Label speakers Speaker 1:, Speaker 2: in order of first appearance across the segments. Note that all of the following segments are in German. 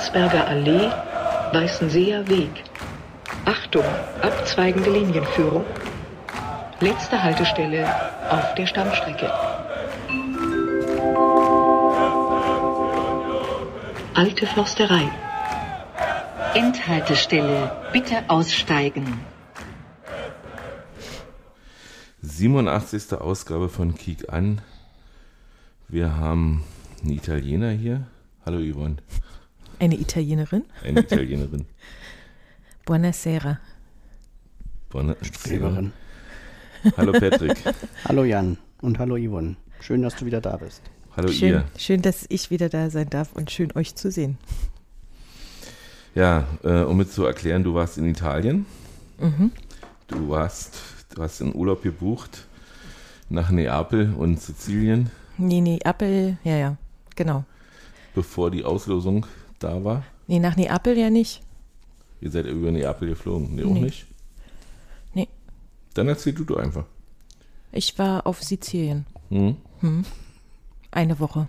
Speaker 1: Landsberger Allee, Weißenseer Weg. Achtung, abzweigende Linienführung. Letzte Haltestelle auf der Stammstrecke. Alte Forsterei.
Speaker 2: Endhaltestelle. Bitte aussteigen.
Speaker 3: 87. Ausgabe von Kiek an. Wir haben einen Italiener hier. Hallo Yvonne.
Speaker 4: Eine Italienerin?
Speaker 3: Eine Italienerin.
Speaker 4: Buonasera.
Speaker 3: Buonasera. Hallo Patrick.
Speaker 5: hallo Jan und hallo Yvonne. Schön, dass du wieder da bist.
Speaker 3: Hallo
Speaker 4: schön,
Speaker 3: ihr.
Speaker 4: Schön, dass ich wieder da sein darf und schön euch zu sehen.
Speaker 3: Ja, äh, um es zu erklären, du warst in Italien.
Speaker 4: Mhm.
Speaker 3: Du warst, du hast einen Urlaub gebucht nach Neapel und Sizilien.
Speaker 4: Nee, Neapel, ja, ja, genau.
Speaker 3: Bevor die Auslosung da war.
Speaker 4: Nee, nach Neapel ja nicht.
Speaker 3: Ihr seid über Neapel geflogen. Nee, auch
Speaker 4: Nee.
Speaker 3: nicht?
Speaker 4: Nee.
Speaker 3: Dann erzähl du doch einfach.
Speaker 4: Ich war auf Sizilien.
Speaker 3: Hm?
Speaker 4: Hm. Eine Woche.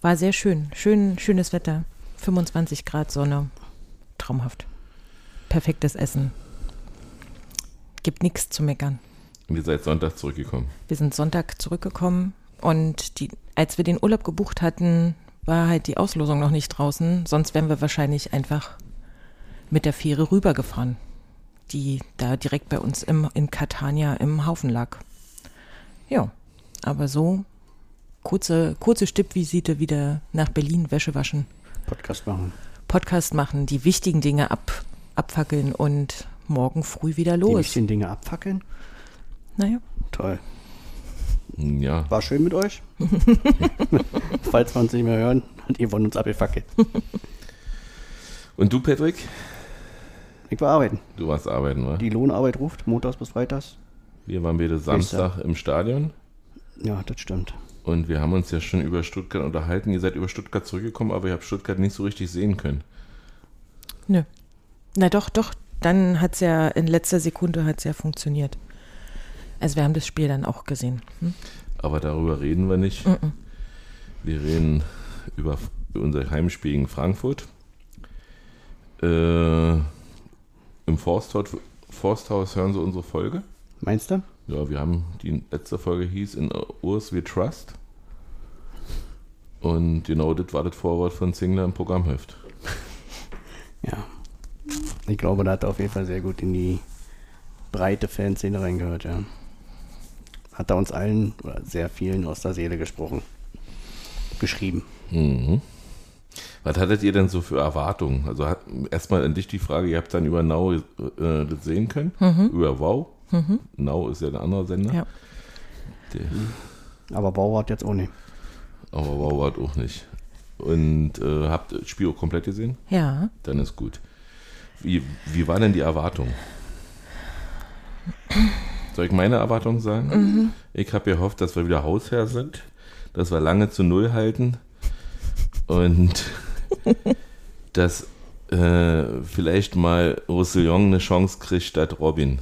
Speaker 4: War sehr schön. Schön, schönes Wetter. 25 Grad Sonne. Traumhaft. Perfektes Essen. Gibt nichts zu meckern.
Speaker 3: Und ihr seid Sonntag zurückgekommen.
Speaker 4: Wir sind Sonntag zurückgekommen und die, als wir den Urlaub gebucht hatten, war halt die Auslosung noch nicht draußen. Sonst wären wir wahrscheinlich einfach mit der Fähre rübergefahren, die da direkt bei uns im, in Catania im Haufen lag. Ja, aber so kurze, kurze Stippvisite wieder nach Berlin, Wäsche waschen,
Speaker 5: Podcast machen.
Speaker 4: Podcast machen, die wichtigen Dinge ab, abfackeln und morgen früh wieder
Speaker 5: Die
Speaker 4: los.
Speaker 5: wichtigen Dinge abfackeln.
Speaker 4: Naja,
Speaker 5: Toll.
Speaker 3: Ja.
Speaker 5: War schön mit euch. Falls wir uns nicht mehr hören, hat Yvonne uns abgefackelt.
Speaker 3: Und du, Patrick?
Speaker 5: Ich war arbeiten.
Speaker 3: Du warst arbeiten, wa?
Speaker 5: Die Lohnarbeit ruft, montags bis freitags.
Speaker 3: Wir waren beide Samstag im Stadion
Speaker 5: Ja, das stimmt.
Speaker 3: und wir haben uns ja schon über Stuttgart unterhalten. Ihr seid über Stuttgart zurückgekommen, aber ihr habt Stuttgart nicht so richtig sehen können.
Speaker 4: Nö. Na doch, doch. Dann hat es ja in letzter Sekunde hat's ja funktioniert. Also wir haben das Spiel dann auch gesehen. Hm?
Speaker 3: Aber darüber reden wir nicht.
Speaker 4: Mhm.
Speaker 3: Wir reden über unser Heimspiel gegen Frankfurt. Äh, Im Forsthaus, Forsthaus hören Sie unsere Folge.
Speaker 5: Meinst du?
Speaker 3: Ja, wir haben die letzte Folge hieß in Urs We Trust. Und genau das war das Vorwort von Zingler im Programmheft.
Speaker 5: Ja. Ich glaube, da hat er auf jeden Fall sehr gut in die breite Fanszene reingehört, ja. Hat er uns allen oder sehr vielen aus der Seele gesprochen. Geschrieben.
Speaker 3: Mhm. Was hattet ihr denn so für Erwartungen? Also hat, erstmal an dich die Frage, ihr habt dann über Now äh, das sehen können? Über Wow? Now ist ja ein anderer Sender.
Speaker 4: Ja.
Speaker 3: Der,
Speaker 5: Aber Bauer hat jetzt auch nicht.
Speaker 3: aber Wow hat auch nicht. Und äh, habt das Spiel auch komplett gesehen?
Speaker 4: Ja.
Speaker 3: Dann ist gut. Wie, wie war denn die Erwartung? Soll ich meine Erwartung sagen? Ich habe gehofft, dass wir wieder Hausherr sind, dass wir lange zu Null halten und dass äh, vielleicht mal Roussillon eine Chance kriegt statt Robin.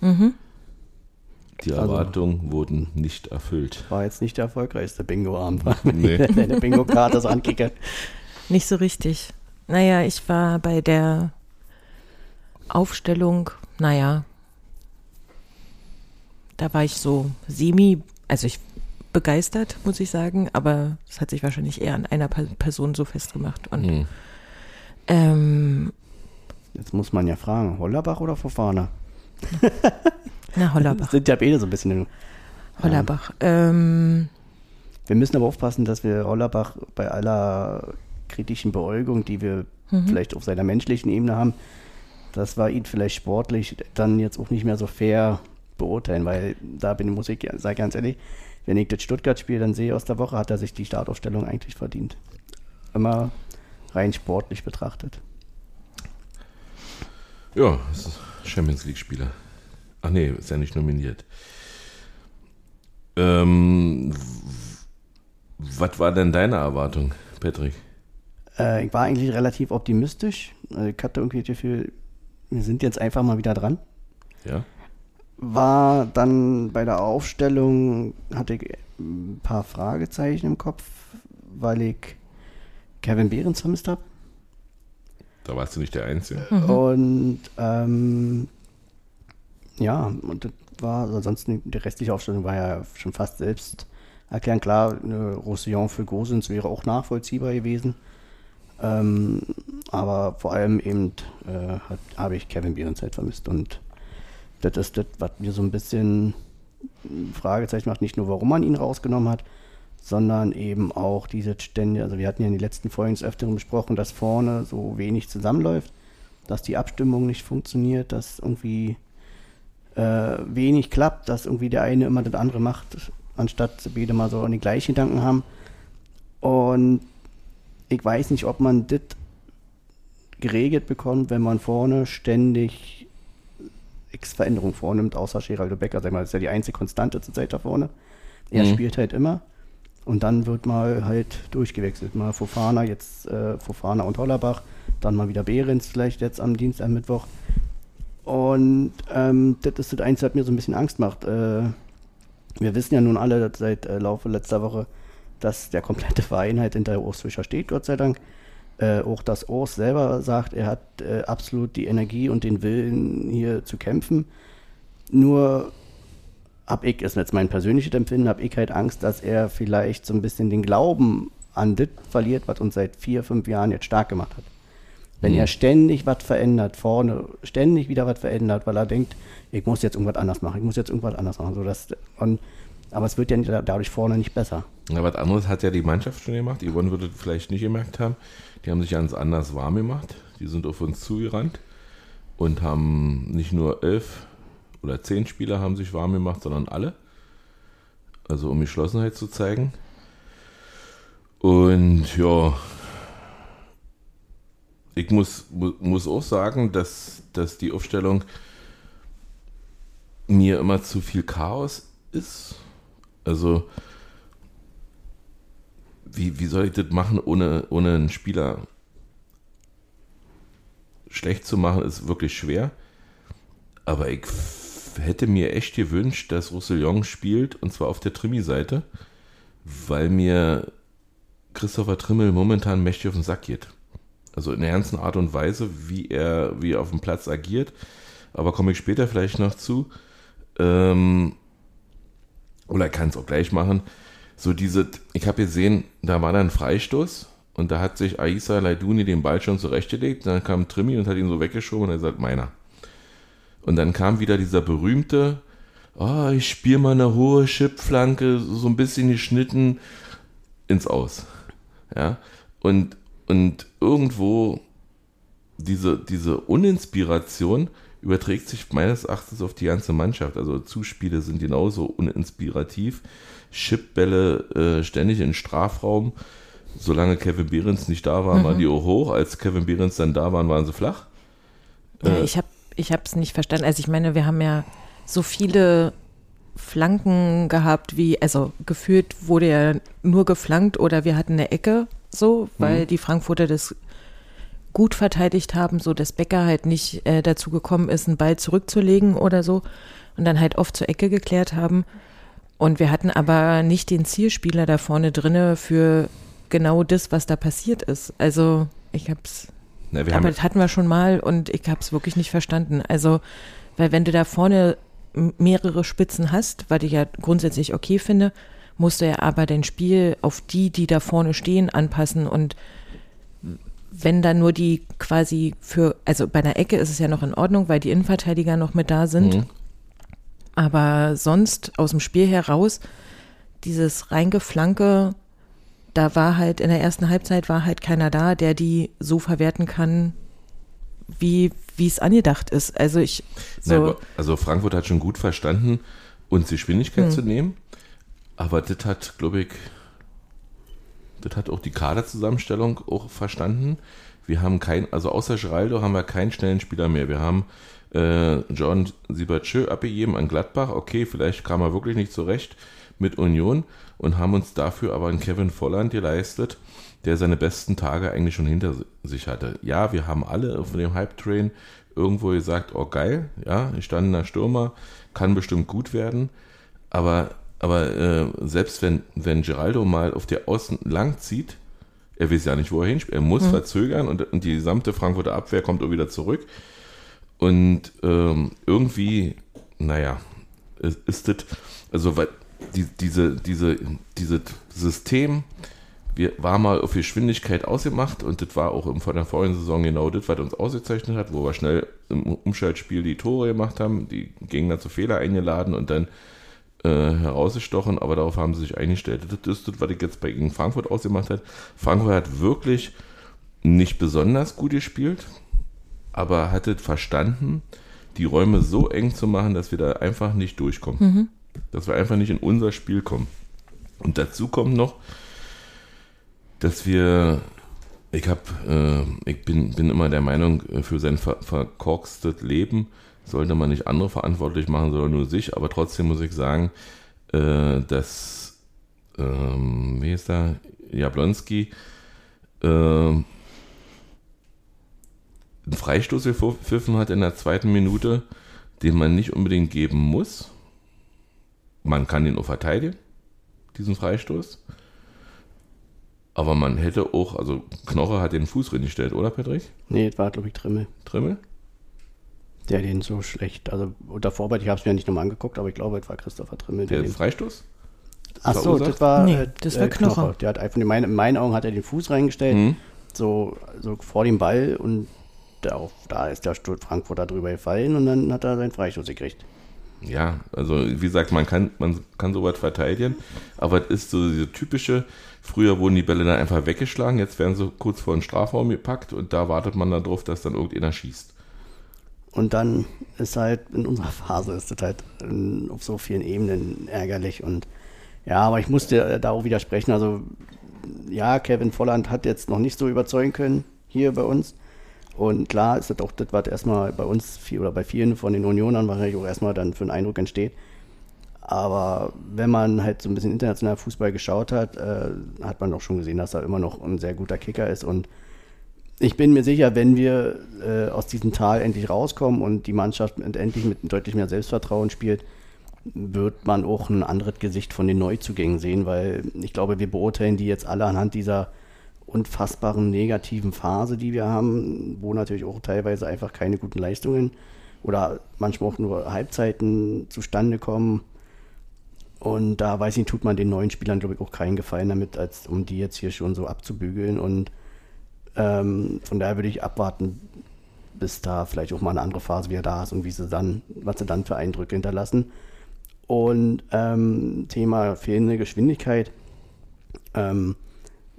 Speaker 3: Die
Speaker 5: Also-
Speaker 3: Erwartungen wurden nicht erfüllt.
Speaker 5: War jetzt nicht der erfolgreichste Bingo-Abend.
Speaker 3: Nee.
Speaker 5: Deine Bingo-Karte so ankicke.
Speaker 4: Nicht so richtig. Naja, ich war bei der Aufstellung, naja, da war ich so semi, also ich begeistert, muss ich sagen, aber es hat sich wahrscheinlich eher an einer Person so festgemacht. Und
Speaker 3: Hm.
Speaker 4: ähm,
Speaker 5: Jetzt muss man ja fragen, Hollerbach oder Fofana?
Speaker 4: na, Hollerbach.
Speaker 5: Sind ja beide so ein bisschen.
Speaker 4: Hollerbach. Ähm,
Speaker 5: Wir müssen aber aufpassen, dass wir Hollerbach bei aller kritischen Beäugung, die wir
Speaker 4: Mhm.
Speaker 5: vielleicht auf seiner menschlichen Ebene haben, dass wir ihn vielleicht sportlich dann jetzt auch nicht mehr so fair beurteilen, weil da bin muss ich sage ganz ehrlich, wenn ich das Stuttgart-Spiel dann sehe aus der Woche, hat er sich die Startaufstellung eigentlich verdient. Immer rein sportlich betrachtet.
Speaker 3: Ja, es ist Champions League-Spieler. Ach nee, ist ja nicht nominiert. Ähm, was war denn deine Erwartung, Patrick?
Speaker 5: Äh, ich war eigentlich relativ optimistisch. Äh, Ich hatte irgendwie das Gefühl, wir sind jetzt einfach mal wieder dran.
Speaker 3: Ja?
Speaker 5: War dann bei der Aufstellung, hatte ich ein paar Fragezeichen im Kopf, weil ich Kevin Behrens vermisst habe.
Speaker 3: Da warst du nicht der Einzige.
Speaker 5: Und ähm, ja, und das war, ansonsten die restliche Aufstellung war ja schon fast selbst erklären. Klar, eine Roussillon für Gosens wäre auch nachvollziehbar gewesen. Ähm, aber vor allem eben äh, habe ich Kevin Behrens halt vermisst. Und das ist das, was mir so ein bisschen Fragezeichen macht. Nicht nur, warum man ihn rausgenommen hat, sondern eben auch diese Stände. Also wir hatten ja in den letzten Folgen des Öfteren besprochen, dass vorne so wenig zusammenläuft, dass die Abstimmung nicht funktioniert, dass irgendwie äh, wenig klappt, dass irgendwie der eine immer das andere macht, anstatt beide mal so die gleichen Gedanken haben. Und ich weiß nicht, ob man das geregelt bekommt, wenn man vorne ständig X Veränderungen vornimmt, außer Geraldo Becker, sag mal, das ist ja die einzige Konstante zur Zeit da vorne. Er
Speaker 3: Mhm.
Speaker 5: spielt halt immer. Und dann wird mal halt durchgewechselt. Mal Fofana, jetzt äh, Fofana und Hollerbach, dann mal wieder Behrens vielleicht jetzt am Dienstag, am Mittwoch. Und ähm, das ist das Einzige, was mir so ein bisschen Angst macht. Äh, wir wissen ja nun alle seit äh, Laufe letzter Woche, dass der komplette Verein halt hinter Urs Fischer steht, Gott sei Dank. Äh, auch dass Urs selber sagt, er hat äh, absolut die Energie und den Willen, hier zu kämpfen. Nur hab ich, ist jetzt mein persönliches Empfinden, habe ich halt Angst, dass er vielleicht so ein bisschen den Glauben an das verliert, was uns seit vier, fünf Jahren jetzt stark gemacht hat. Wenn
Speaker 3: Mhm.
Speaker 5: er ständig was verändert, vorne ständig wieder was verändert, weil er denkt, ich muss jetzt irgendwas anders machen, ich muss jetzt irgendwas anders machen. So dass, und, aber es wird ja dadurch vorne nicht besser.
Speaker 3: Ja, was anderes hat ja die Mannschaft schon gemacht. Yvonne würde vielleicht nicht gemerkt haben. Die haben sich ganz anders warm gemacht. Die sind auf uns zugerannt und haben nicht nur elf oder zehn Spieler haben sich warm gemacht, sondern alle. Also um Geschlossenheit zu zeigen. Und ja, ich muss, mu- muss auch sagen, dass, dass die Aufstellung mir immer zu viel Chaos ist. Also wie, wie soll ich das machen, ohne, ohne einen Spieler schlecht zu machen, ist wirklich schwer. Aber ich hätte mir echt gewünscht, dass Roussillon spielt, und zwar auf der Trimi-Seite, weil mir Christopher Trimmel momentan mächtig auf den Sack geht. Also in der ernsten Art und Weise, wie er, wie er auf dem Platz agiert. Aber komme ich später vielleicht noch zu. Ähm, oder kann es auch gleich machen so diese, ich habe gesehen, da war dann ein Freistoß und da hat sich Aisa Laiduni den Ball schon zurechtgelegt, dann kam Trimi und hat ihn so weggeschoben und er sagt, meiner. Und dann kam wieder dieser berühmte, oh, ich spiele mal eine hohe Chipflanke, so ein bisschen geschnitten ins Aus. Ja, und, und irgendwo diese, diese Uninspiration überträgt sich meines Erachtens auf die ganze Mannschaft. Also Zuspiele sind genauso uninspirativ. Chipbälle äh, ständig in Strafraum. Solange Kevin Behrens nicht da war, waren die auch hoch. Als Kevin Behrens dann da waren, waren sie flach.
Speaker 4: Ja,
Speaker 3: Äh.
Speaker 4: ich habe es nicht verstanden. Also ich meine, wir haben ja so viele Flanken gehabt, wie, also gefühlt wurde ja nur geflankt oder wir hatten eine Ecke so, weil die Frankfurter das gut verteidigt haben, so dass Becker halt nicht äh, dazu gekommen ist, einen Ball zurückzulegen oder so und dann halt oft zur Ecke geklärt haben. Und wir hatten aber nicht den Zielspieler da vorne drinne für genau das, was da passiert ist. Also ich hab's
Speaker 3: Na,
Speaker 4: aber das hatten wir schon mal und ich habe es wirklich nicht verstanden. Also, weil wenn du da vorne mehrere Spitzen hast, was ich ja grundsätzlich okay finde, musst du ja aber dein Spiel auf die, die da vorne stehen, anpassen und wenn dann nur die quasi für, also bei einer Ecke ist es ja noch in Ordnung, weil die Innenverteidiger noch mit da sind.
Speaker 3: Mhm.
Speaker 4: Aber sonst aus dem Spiel heraus, dieses Reingeflanke, da war halt in der ersten Halbzeit war halt keiner da, der die so verwerten kann, wie wie es angedacht ist. Also ich so
Speaker 3: aber- also Frankfurt hat schon gut verstanden, uns die Geschwindigkeit
Speaker 4: Hm.
Speaker 3: zu nehmen. Aber das hat, glaube ich, das hat auch die Kaderzusammenstellung auch verstanden. Wir haben kein, also außer Geraldo haben wir keinen schnellen Spieler mehr. Wir haben äh, John Siebertschö abgegeben an Gladbach. Okay, vielleicht kam er wirklich nicht zurecht mit Union und haben uns dafür aber einen Kevin Volland geleistet, der seine besten Tage eigentlich schon hinter sich hatte. Ja, wir haben alle auf dem Hype-Train irgendwo gesagt, oh geil, ja, gestandener Stürmer, kann bestimmt gut werden, aber, aber äh, selbst wenn, wenn Geraldo mal auf der Außen lang zieht, Er weiß ja nicht, wo er hinspielt. Er muss verzögern und, und die gesamte Frankfurter Abwehr kommt auch wieder zurück. Und ähm, irgendwie, naja, ist, ist das, also weil die, diese, diese, dieses System, wir war mal auf Geschwindigkeit ausgemacht und das war auch im, vor der vorigen Saison genau das, was uns ausgezeichnet hat, wo wir schnell im Umschaltspiel die Tore gemacht haben, die Gegner zu Fehler eingeladen und dann äh, herausgestochen, aber darauf haben sie sich eingestellt. Das ist das, was ich jetzt bei gegen Frankfurt ausgemacht hat. Frankfurt hat wirklich nicht besonders gut gespielt, aber hat es verstanden, die Räume so eng zu machen, dass wir da einfach nicht durchkommen. Dass wir einfach nicht in unser Spiel kommen. Und dazu kommt noch, dass wir, ich habe, äh, ich bin, bin immer der Meinung, äh, für sein ver verkorkstes Leben sollte man nicht andere verantwortlich machen, sondern nur sich. Aber trotzdem muss ich sagen, äh, dass, ähm, wie ist da, Jablonski, äh, einen Freistoß gepfiffen hat in der zweiten Minute, den man nicht unbedingt geben muss. Man kann ihn auch verteidigen, diesen Freistoß. Aber man hätte auch, also Knoche hat den Fuß reingestellt, oder Patrick?
Speaker 5: Nee, das war, glaube ich, Trimmel.
Speaker 3: Trimmel?
Speaker 5: Der den so schlecht, also unter Vorarbeit, ich habe es mir nicht nochmal angeguckt, aber ich glaube, es war Christopher Trimmel.
Speaker 3: Der
Speaker 5: den,
Speaker 3: Freistoß?
Speaker 5: Ach so,
Speaker 3: verursacht?
Speaker 5: das war,
Speaker 4: Nee,
Speaker 5: äh,
Speaker 4: das
Speaker 5: äh,
Speaker 4: war Knoche.
Speaker 5: Der hat einfach, in meinen, in meinen Augen hat er den Fuß reingestellt,
Speaker 3: Mhm.
Speaker 5: so, so vor dem Ball und da, auf, da ist der Stutt Frankfurter drüber gefallen und dann hat er seinen Freistoß gekriegt.
Speaker 3: Ja, also wie gesagt, man kann, man kann sowas verteidigen, aber es ist so diese typische, früher wurden die Bälle dann einfach weggeschlagen, jetzt werden sie kurz vor den Strafraum gepackt und da wartet man darauf, dass dann irgendeiner schießt.
Speaker 5: Und dann ist halt in unserer Phase ist das halt ähm, auf so vielen Ebenen ärgerlich und ja, aber ich musste äh, da auch widersprechen. Also ja, Kevin Volland hat jetzt noch nicht so überzeugen können hier bei uns. Und klar ist das auch das, was erstmal bei uns viel, oder bei vielen von den Unionern wahrscheinlich auch erstmal dann für einen Eindruck entsteht. Aber wenn man halt so ein bisschen international Fußball geschaut hat, äh, hat man doch schon gesehen, dass er immer noch ein sehr guter Kicker ist. Und ich bin mir sicher, wenn wir äh, aus diesem Tal endlich rauskommen und die Mannschaft endlich mit deutlich mehr Selbstvertrauen spielt, wird man auch ein anderes Gesicht von den Neuzugängen sehen, weil ich glaube, wir beurteilen die jetzt alle anhand dieser unfassbaren negativen Phase, die wir haben, wo natürlich auch teilweise einfach keine guten Leistungen oder manchmal auch nur Halbzeiten zustande kommen. Und da weiß ich, tut man den neuen Spielern, glaube ich, auch keinen Gefallen damit, als um die jetzt hier schon so abzubügeln. Und ähm, von daher würde ich abwarten, bis da vielleicht auch mal eine andere Phase wieder da ist und wie sie dann, was sie dann für Eindrücke hinterlassen. Und ähm, Thema fehlende Geschwindigkeit. Ähm,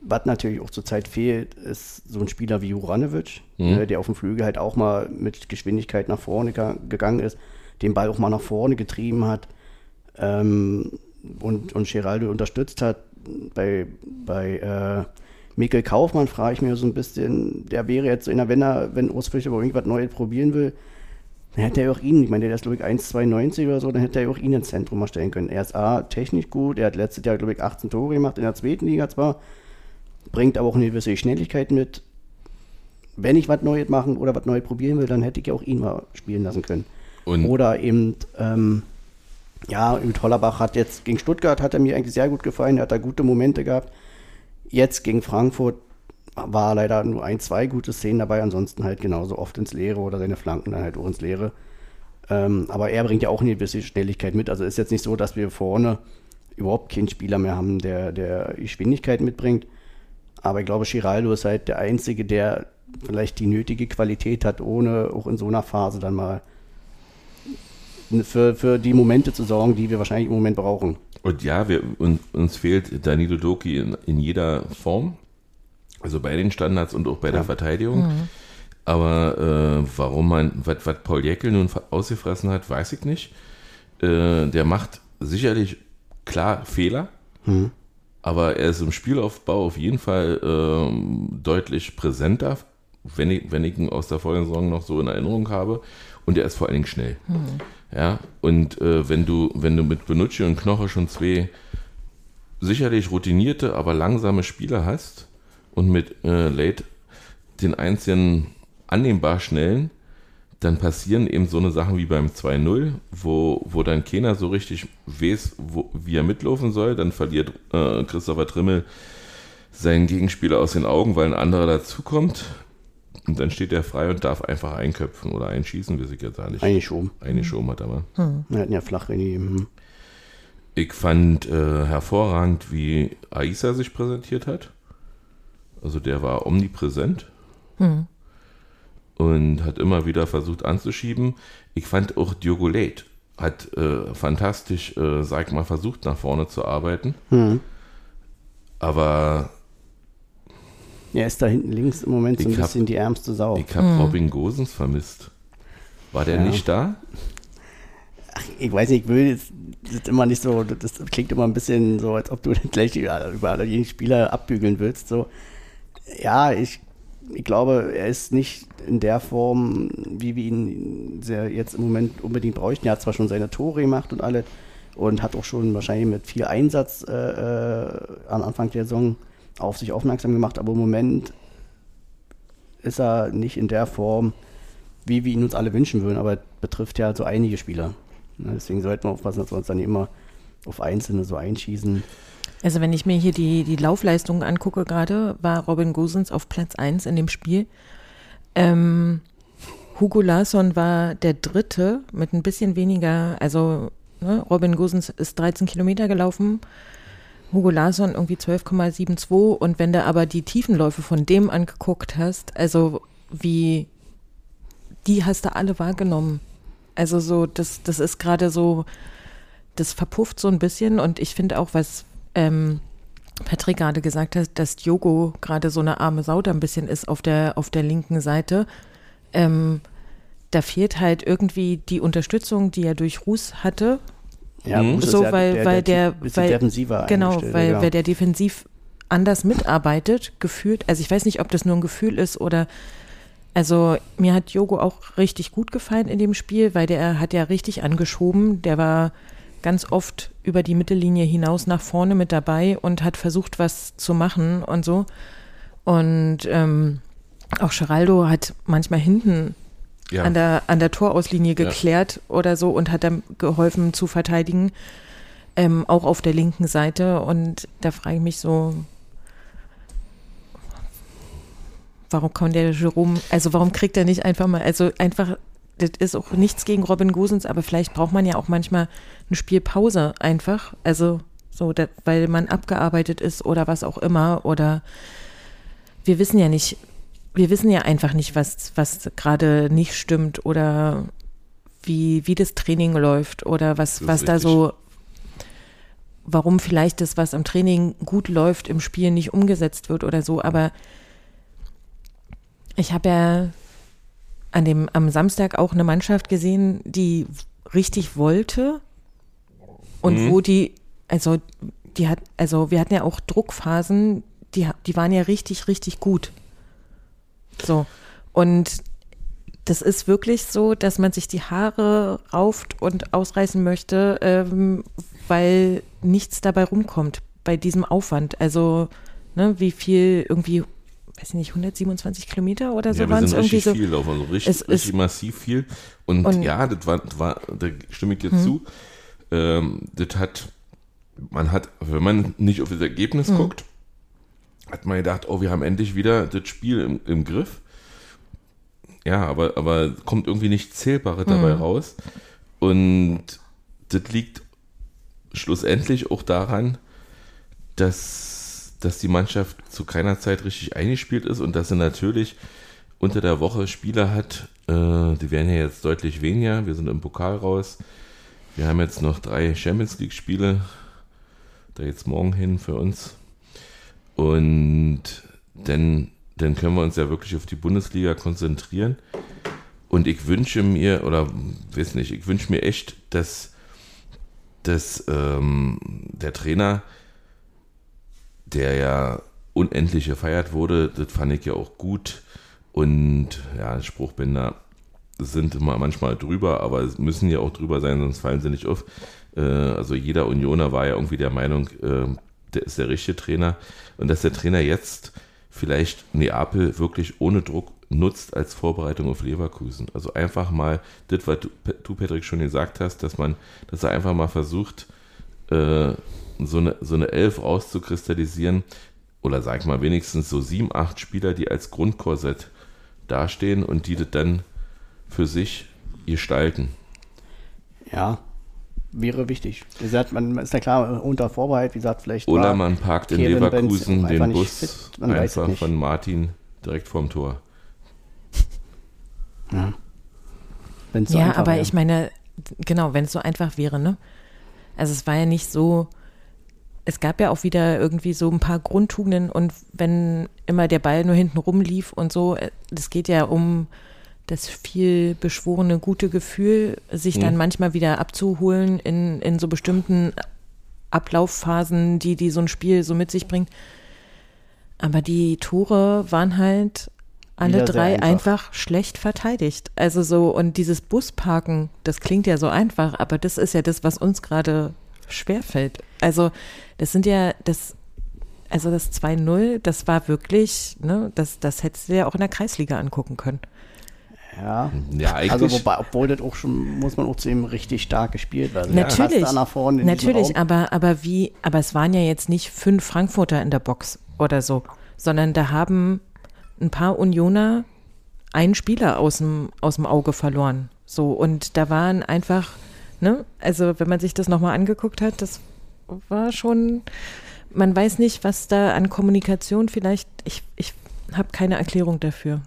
Speaker 5: was natürlich auch zurzeit fehlt, ist so ein Spieler wie Juranovic, ne, der auf dem Flügel halt auch mal mit Geschwindigkeit nach vorne ga- gegangen ist, den Ball auch mal nach vorne getrieben hat ähm, und, und Geraldo unterstützt hat. Bei, bei äh, Mikkel Kaufmann frage ich mir so ein bisschen, der wäre jetzt, in der, wenn er, wenn Urs Fischer irgendwas Neues probieren will, dann hätte er auch ihn, ich meine, der ist glaube ich 1,92 oder so, dann hätte er auch ihn ins Zentrum mal stellen können. Er ist A, technisch gut, er hat letztes Jahr glaube ich 18 Tore gemacht in der zweiten Liga zwar, bringt aber auch eine gewisse Schnelligkeit mit. Wenn ich was Neues machen oder was Neues probieren will, dann hätte ich auch ihn mal spielen lassen können.
Speaker 3: Und
Speaker 5: Oder eben, ähm, ja, Hollerbach hat jetzt gegen Stuttgart hat er mir eigentlich sehr gut gefallen, er hat da gute Momente gehabt. Jetzt gegen Frankfurt war leider nur ein, zwei gute Szenen dabei, ansonsten halt genauso oft ins Leere oder seine Flanken dann halt auch ins Leere. Ähm, aber er bringt ja auch eine gewisse Schnelligkeit mit. Also ist jetzt nicht so, dass wir vorne überhaupt keinen Spieler mehr haben, der, der Geschwindigkeit mitbringt. Aber ich glaube, Giraldo ist halt der Einzige, der vielleicht die nötige Qualität hat, ohne auch in so einer Phase dann mal für, für die Momente zu sorgen, die wir wahrscheinlich im Moment brauchen.
Speaker 3: Und ja, wir, und, uns fehlt Danilo Doki in, in jeder Form. Also bei den Standards und auch bei der Verteidigung. Aber äh, warum man, was Paul Jäckel nun ausgefressen hat, weiß ich nicht. Äh, der macht sicherlich klar Fehler. Aber er ist im Spielaufbau auf jeden Fall ähm, deutlich präsenter, wenn ich, wenn ich ihn aus der vorigen Saison noch so in Erinnerung habe. Und er ist vor allen Dingen schnell. Ja, und äh, wenn du, wenn du mit Benucci und Knoche schon zwei sicherlich routinierte, aber langsame Spieler hast und mit äh, Late den einzigen annehmbar schnellen, dann passieren eben so eine Sachen wie beim 2-0, wo, wo dann keiner so richtig weiß, wo, wie er mitlaufen soll. Dann verliert äh, Christopher Trimmel seinen Gegenspieler aus den Augen, weil ein anderer dazukommt. Und dann steht er frei und darf einfach einköpfen oder einschießen, wie ich jetzt gar nicht.
Speaker 5: Eingeschoben.
Speaker 3: Eingeschoben hat er mal.
Speaker 5: Wir hatten ja flach in hm.
Speaker 3: Ich fand äh, hervorragend, wie Aisa sich präsentiert hat. Also der war omnipräsent und hat immer wieder versucht anzuschieben. Ich fand auch Diogo Late hat äh, fantastisch, äh, sag mal, versucht nach vorne zu arbeiten.
Speaker 5: Hm.
Speaker 3: Aber
Speaker 5: Er ist da hinten links im Moment so ein
Speaker 3: Ich hab-
Speaker 5: bisschen die ärmste Sau.
Speaker 3: ich habe Robin Gosens vermisst. War der
Speaker 5: Ja.
Speaker 3: nicht da?
Speaker 5: ich weiß nicht, ich will jetzt, das ist immer nicht so, das klingt immer ein bisschen so, als ob du gleich über, jeden Spieler abbügeln willst. So. Ja, ich, ich glaube, er ist nicht in der Form, wie wir ihn sehr jetzt im Moment unbedingt bräuchten. Er hat zwar schon seine Tore gemacht und alle und hat auch schon wahrscheinlich mit viel Einsatz äh, äh, am Anfang der Saison auf sich aufmerksam gemacht, aber im Moment ist er nicht in der Form, wie wir ihn uns alle wünschen würden, aber betrifft ja so einige Spieler. Ne, Deswegen sollten wir aufpassen, dass wir uns dann immer auf Einzelne so einschießen.
Speaker 4: Also wenn ich mir hier die, die Laufleistungen angucke gerade, war Robin Gosens auf Platz 1 in dem Spiel. Ähm, Hugo Larsson war der Dritte mit ein bisschen weniger, also ne, Robin Gosens ist 13 Kilometer gelaufen, Hugo Larsson irgendwie 12,72 und wenn du aber die Tiefenläufe von dem angeguckt hast, also wie, die hast du alle wahrgenommen. Also so, das, das ist gerade so, das verpufft so ein bisschen und ich finde auch, was ähm, Patrick gerade gesagt hat, dass Diogo gerade so eine arme Sau da ein bisschen ist auf der, auf der linken Seite. Ähm, da fehlt halt irgendwie die Unterstützung, die er durch Ruß hatte.
Speaker 5: Ja,
Speaker 3: Mhm.
Speaker 4: So,
Speaker 5: ja
Speaker 4: weil, weil der,
Speaker 5: bisschen
Speaker 4: weil,
Speaker 5: defensiver
Speaker 4: genau, weil,
Speaker 5: ja.
Speaker 4: weil der defensiv anders mitarbeitet, gefühlt. Also ich weiß nicht, ob das nur ein Gefühl ist oder also mir hat Jogo auch richtig gut gefallen in dem Spiel, weil der hat ja richtig angeschoben. Der war ganz oft über die Mittellinie hinaus nach vorne mit dabei und hat versucht, was zu machen und so. Und ähm, auch Geraldo hat manchmal hinten
Speaker 3: Ja.
Speaker 4: an, der, an der Torauslinie
Speaker 3: Ja.
Speaker 4: geklärt oder so und hat dann geholfen zu verteidigen, ähm, auch auf der linken Seite. Und da frage ich mich so, warum kommt der Jerome, also warum kriegt er nicht einfach mal, also einfach, das ist auch nichts gegen Robin Gosens, aber vielleicht braucht man ja auch manchmal eine Spielpause einfach, also so, da, weil man abgearbeitet ist oder was auch immer oder wir wissen ja nicht, wir wissen ja einfach nicht, was, was gerade nicht stimmt oder wie, wie das Training läuft oder was, was da so, warum vielleicht das, was am Training gut läuft, im Spiel nicht umgesetzt wird oder so. Aber ich habe ja an dem, am Samstag auch eine Mannschaft gesehen, die richtig wollte und
Speaker 3: Mhm.
Speaker 4: wo die, also die hat, also wir hatten ja auch Druckphasen, die, die waren ja richtig, richtig gut. So. Und das ist wirklich so, dass man sich die Haare rauft und ausreißen möchte, ähm, weil nichts dabei rumkommt bei diesem Aufwand. Also, ne, wie viel irgendwie, weiß ich nicht, 127 Kilometer oder so
Speaker 3: ja,
Speaker 4: waren es irgendwie so.
Speaker 3: viel laufen, also richtig,
Speaker 4: Es ist-
Speaker 3: richtig massiv viel. Und,
Speaker 4: Und-
Speaker 3: ja, das war, das war, da stimme ich dir
Speaker 4: Hm.
Speaker 3: zu. Ähm, das hat, man hat, wenn man nicht auf das Ergebnis
Speaker 4: Hm.
Speaker 3: guckt, hat man gedacht, oh, wir haben endlich wieder das Spiel im, im Griff. Ja, aber, aber kommt irgendwie nichts Zählbares dabei
Speaker 4: Hm.
Speaker 3: raus. Und das liegt schlussendlich auch daran, dass, dass die Mannschaft zu keiner Zeit richtig eingespielt ist und dass sie natürlich unter der Woche Spieler hat. Äh, die werden ja jetzt deutlich weniger. Wir sind im Pokal raus. Wir haben jetzt noch drei Champions League-Spiele. Da jetzt morgen hin für uns. Und dann, dann können wir uns ja wirklich auf die Bundesliga konzentrieren. Und ich wünsche mir, oder weiß nicht, ich wünsche mir echt, dass, dass ähm, der Trainer, der ja unendlich gefeiert wurde, das fand ich ja auch gut. Und ja, Spruchbänder sind immer manchmal drüber, aber müssen ja auch drüber sein, sonst fallen sie nicht auf. Äh, also jeder Unioner war ja irgendwie der Meinung, äh, der ist der richtige Trainer. Und dass der Trainer jetzt vielleicht Neapel wirklich ohne Druck nutzt als Vorbereitung auf Leverkusen. Also einfach mal, das, was du, Patrick, schon gesagt hast, dass man, dass er einfach mal versucht, äh, so eine, so eine Elf auszukristallisieren, oder sag ich mal wenigstens so sieben, acht Spieler, die als Grundkorsett dastehen und die das dann für sich gestalten.
Speaker 5: Ja, wäre wichtig. Wie gesagt, man ist ja klar unter Vorbehalt, wie gesagt, vielleicht.
Speaker 3: Oder
Speaker 5: war
Speaker 3: man parkt in
Speaker 5: Kevin
Speaker 3: Leverkusen den Bus
Speaker 5: fit,
Speaker 3: einfach von Martin direkt vorm Tor.
Speaker 5: Wenn's so
Speaker 4: ja, aber
Speaker 5: wäre.
Speaker 4: ich meine, genau, wenn es so einfach wäre, ne? Also es war ja nicht so, es gab ja auch wieder irgendwie so ein paar Grundtugenden und wenn immer der Ball nur hinten rumlief und so, äh, das geht ja um das viel beschworene gute Gefühl, sich dann
Speaker 3: Mhm.
Speaker 4: manchmal wieder abzuholen in, in so bestimmten Ablauffphasen, die, die so ein Spiel so mit sich bringt. Aber die Tore waren halt alle drei
Speaker 5: einfach.
Speaker 4: einfach. schlecht verteidigt. Also so, und dieses Busparken, das klingt ja so einfach, aber das ist ja das, was uns gerade schwerfällt. Also, das sind ja, das, also das 2-0, das war wirklich, ne, das, das hättest du ja auch in der Kreisliga angucken können.
Speaker 5: Ja.
Speaker 3: Ja, eigentlich.
Speaker 5: Also wobei, obwohl das auch schon, muss man auch zu ihm richtig stark gespielt werden.
Speaker 4: Natürlich.
Speaker 5: Da nach vorne
Speaker 4: Natürlich,
Speaker 5: Raum.
Speaker 4: aber, aber wie, aber es waren ja jetzt nicht fünf Frankfurter in der Box oder so, sondern da haben ein paar Unioner einen Spieler aus dem, aus dem Auge verloren. So, und da waren einfach, ne, also wenn man sich das nochmal angeguckt hat, das war schon, man weiß nicht, was da an Kommunikation vielleicht, ich, ich habe keine Erklärung dafür.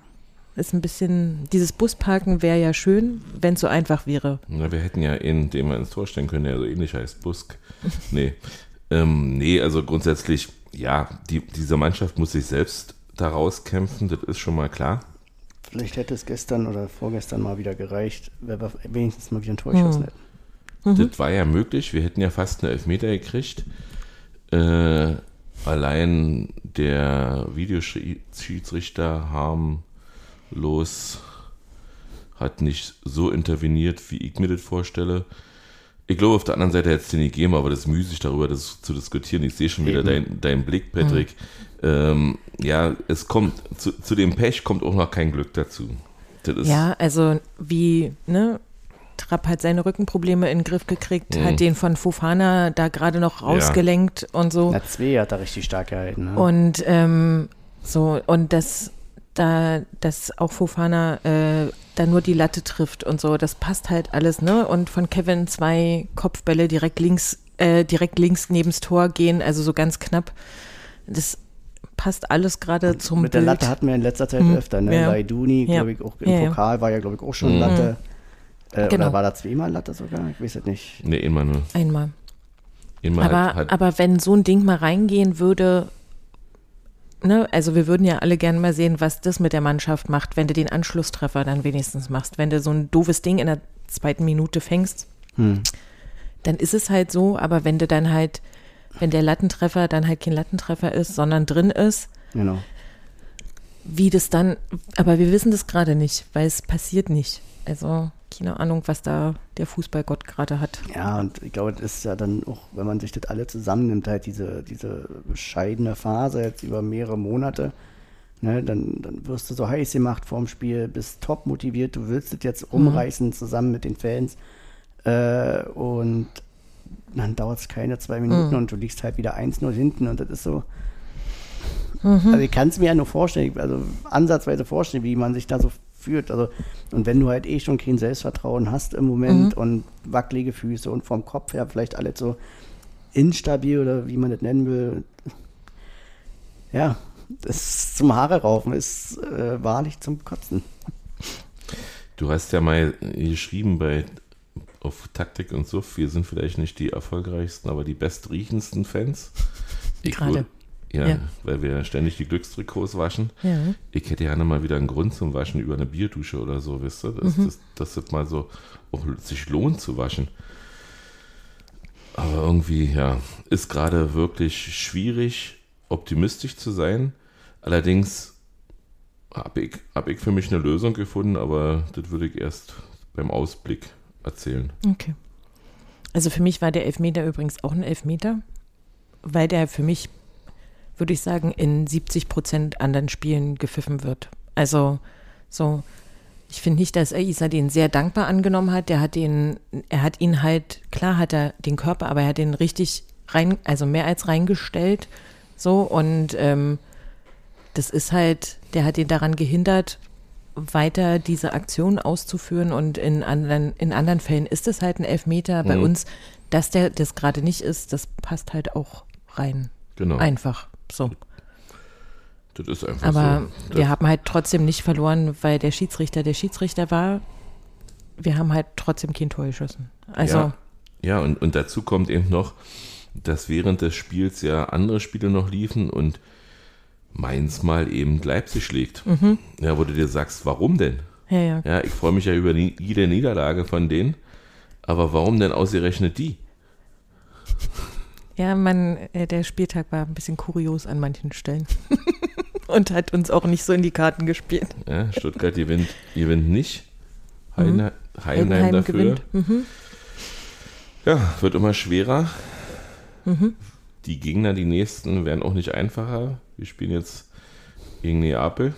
Speaker 4: Ist ein bisschen, dieses Busparken wäre ja schön, wenn es so einfach wäre.
Speaker 3: Na, wir hätten ja einen, den wir ins Tor stellen können, der so ähnlich heißt, Busk. Nee. ähm, nee, also grundsätzlich, ja, die, diese Mannschaft muss sich selbst daraus kämpfen, das ist schon mal klar.
Speaker 5: Vielleicht hätte es gestern oder vorgestern mal wieder gereicht, wenn wir wenigstens mal wieder ein Tor geschossen hätten.
Speaker 4: Mhm.
Speaker 3: Das war ja möglich, wir hätten ja fast einen Elfmeter gekriegt. Äh, allein der Videoschiedsrichter harmlos hat nicht so interveniert, wie ich mir das vorstelle. Ich glaube, auf der anderen Seite hätte es den nicht gegeben, aber das ist müßig, darüber das zu diskutieren. Ich sehe schon wieder deinen dein Blick, Patrick. Ähm, ja, es kommt, zu, zu dem Pech kommt auch noch kein Glück dazu. Das ist,
Speaker 4: Ja, also wie, ne? Trapp hat seine Rückenprobleme in den Griff gekriegt,
Speaker 3: Mhm.
Speaker 4: hat den von Fofana da gerade noch rausgelenkt und so.
Speaker 5: Na, zwei hat er richtig stark gehalten. Ne?
Speaker 4: Und ähm, so, und das, da, dass auch Fofana äh, da nur die Latte trifft und so, das passt halt alles, ne? Und von Kevin zwei Kopfbälle direkt links, äh, direkt links nebens Tor gehen, also so ganz knapp. Das passt alles gerade zum
Speaker 5: Mit der
Speaker 4: Bild.
Speaker 5: Latte hatten wir in letzter Zeit
Speaker 4: Mhm.
Speaker 5: öfter. Ne?
Speaker 4: Ja.
Speaker 5: Laiduni,
Speaker 4: Ja.
Speaker 5: glaube ich, auch im
Speaker 4: Ja, ja.
Speaker 5: Pokal war ja, glaube ich, auch schon
Speaker 3: Mhm.
Speaker 5: Latte. Äh,
Speaker 4: Genau.
Speaker 5: Oder war da zweimal Latte sogar? Ich weiß es nicht.
Speaker 3: Nee, immer nur.
Speaker 4: Einmal.
Speaker 3: Immer
Speaker 4: aber,
Speaker 3: halt, halt,
Speaker 4: aber wenn so ein Ding mal reingehen würde, ne, also wir würden ja alle gerne mal sehen, was das mit der Mannschaft macht, wenn du den Anschlusstreffer dann wenigstens machst. Wenn du so ein doofes Ding in der zweiten Minute fängst,
Speaker 5: Hm.
Speaker 4: dann ist es halt so, aber wenn du dann halt, wenn der Lattentreffer dann halt kein Lattentreffer ist, sondern drin ist,
Speaker 5: Genau.
Speaker 4: wie das dann, aber wir wissen das gerade nicht, weil es passiert nicht. Also keine Ahnung, was da der Fußballgott gerade hat.
Speaker 5: Ja, und ich glaube, das ist ja dann auch, wenn man sich das alle zusammennimmt, halt diese, diese bescheidene Phase jetzt über mehrere Monate, ne, dann, dann wirst du so heiß gemacht vorm Spiel, bist top motiviert, du willst das jetzt umreißen zusammen mit den Fans äh, und dann dauert es keine zwei Minuten und du liegst halt wieder 1-0 hinten und das ist so, also ich kann es mir ja nur vorstellen, also ansatzweise vorstellen, wie man sich da so fühlt. Also, und wenn du halt eh schon kein Selbstvertrauen hast im Moment und wackelige Füße und vom Kopf her vielleicht alles so instabil oder wie man das nennen will, ja, das zum Haare raufen ist äh, wahrlich zum Kotzen.
Speaker 3: Du hast ja mal geschrieben bei auf Taktik und so, wir sind vielleicht nicht die erfolgreichsten, aber die bestriechendsten Fans. Ich
Speaker 4: Gerade.
Speaker 3: Ja,
Speaker 4: Ja.
Speaker 3: weil wir ständig die Glückstrikots waschen.
Speaker 4: Ja.
Speaker 3: Ich hätte gerne mal wieder einen Grund zum Waschen über eine Bierdusche oder so, wisst ihr? Dass, das, dass das mal so auch sich lohnt zu waschen. Aber irgendwie, ja, ist gerade wirklich schwierig, optimistisch zu sein. Allerdings habe ich, hab ich für mich eine Lösung gefunden, aber das würde ich erst beim Ausblick erzählen.
Speaker 4: Okay. Also für mich war der Elfmeter übrigens auch ein Elfmeter, weil der für mich, würde ich sagen, in 70 Prozent anderen Spielen gepfiffen wird. Also so, ich finde nicht, dass Isa den sehr dankbar angenommen hat. Der hat den, er hat ihn halt, klar hat er den Körper, aber er hat den richtig rein, also mehr als reingestellt So, und ähm, das ist halt, der hat ihn daran gehindert, weiter diese Aktion auszuführen und in anderen, in anderen Fällen ist es halt ein Elfmeter. Bei
Speaker 3: Mhm.
Speaker 4: uns, dass der das gerade nicht ist, das passt halt auch rein.
Speaker 3: Genau.
Speaker 4: Einfach so.
Speaker 3: Das ist einfach
Speaker 4: Aber
Speaker 3: so.
Speaker 4: wir
Speaker 3: Das-
Speaker 4: haben halt trotzdem nicht verloren, weil der Schiedsrichter der Schiedsrichter war. Wir haben halt trotzdem kein Tor geschossen. Also,
Speaker 3: Ja, ja und, und dazu kommt eben noch, dass während des Spiels ja andere Spiele noch liefen und Mainz mal eben Leipzig schlägt. Ja, wo du dir sagst, warum denn?
Speaker 4: ja, ja.
Speaker 3: Ja, ich freue mich ja über nie- jede Niederlage von denen, aber warum denn ausgerechnet die?
Speaker 4: Ja, man, äh, der Spieltag war ein bisschen kurios an manchen Stellen. Und hat uns auch nicht so in die Karten gespielt.
Speaker 3: Ja, Stuttgart gewinnt, gewinnt nicht. Heine, Heidenheim, dafür.
Speaker 4: Mhm.
Speaker 3: Ja, wird immer schwerer.
Speaker 4: Mhm.
Speaker 3: Die Gegner, die nächsten, werden auch nicht einfacher. Wir spielen jetzt gegen Neapel,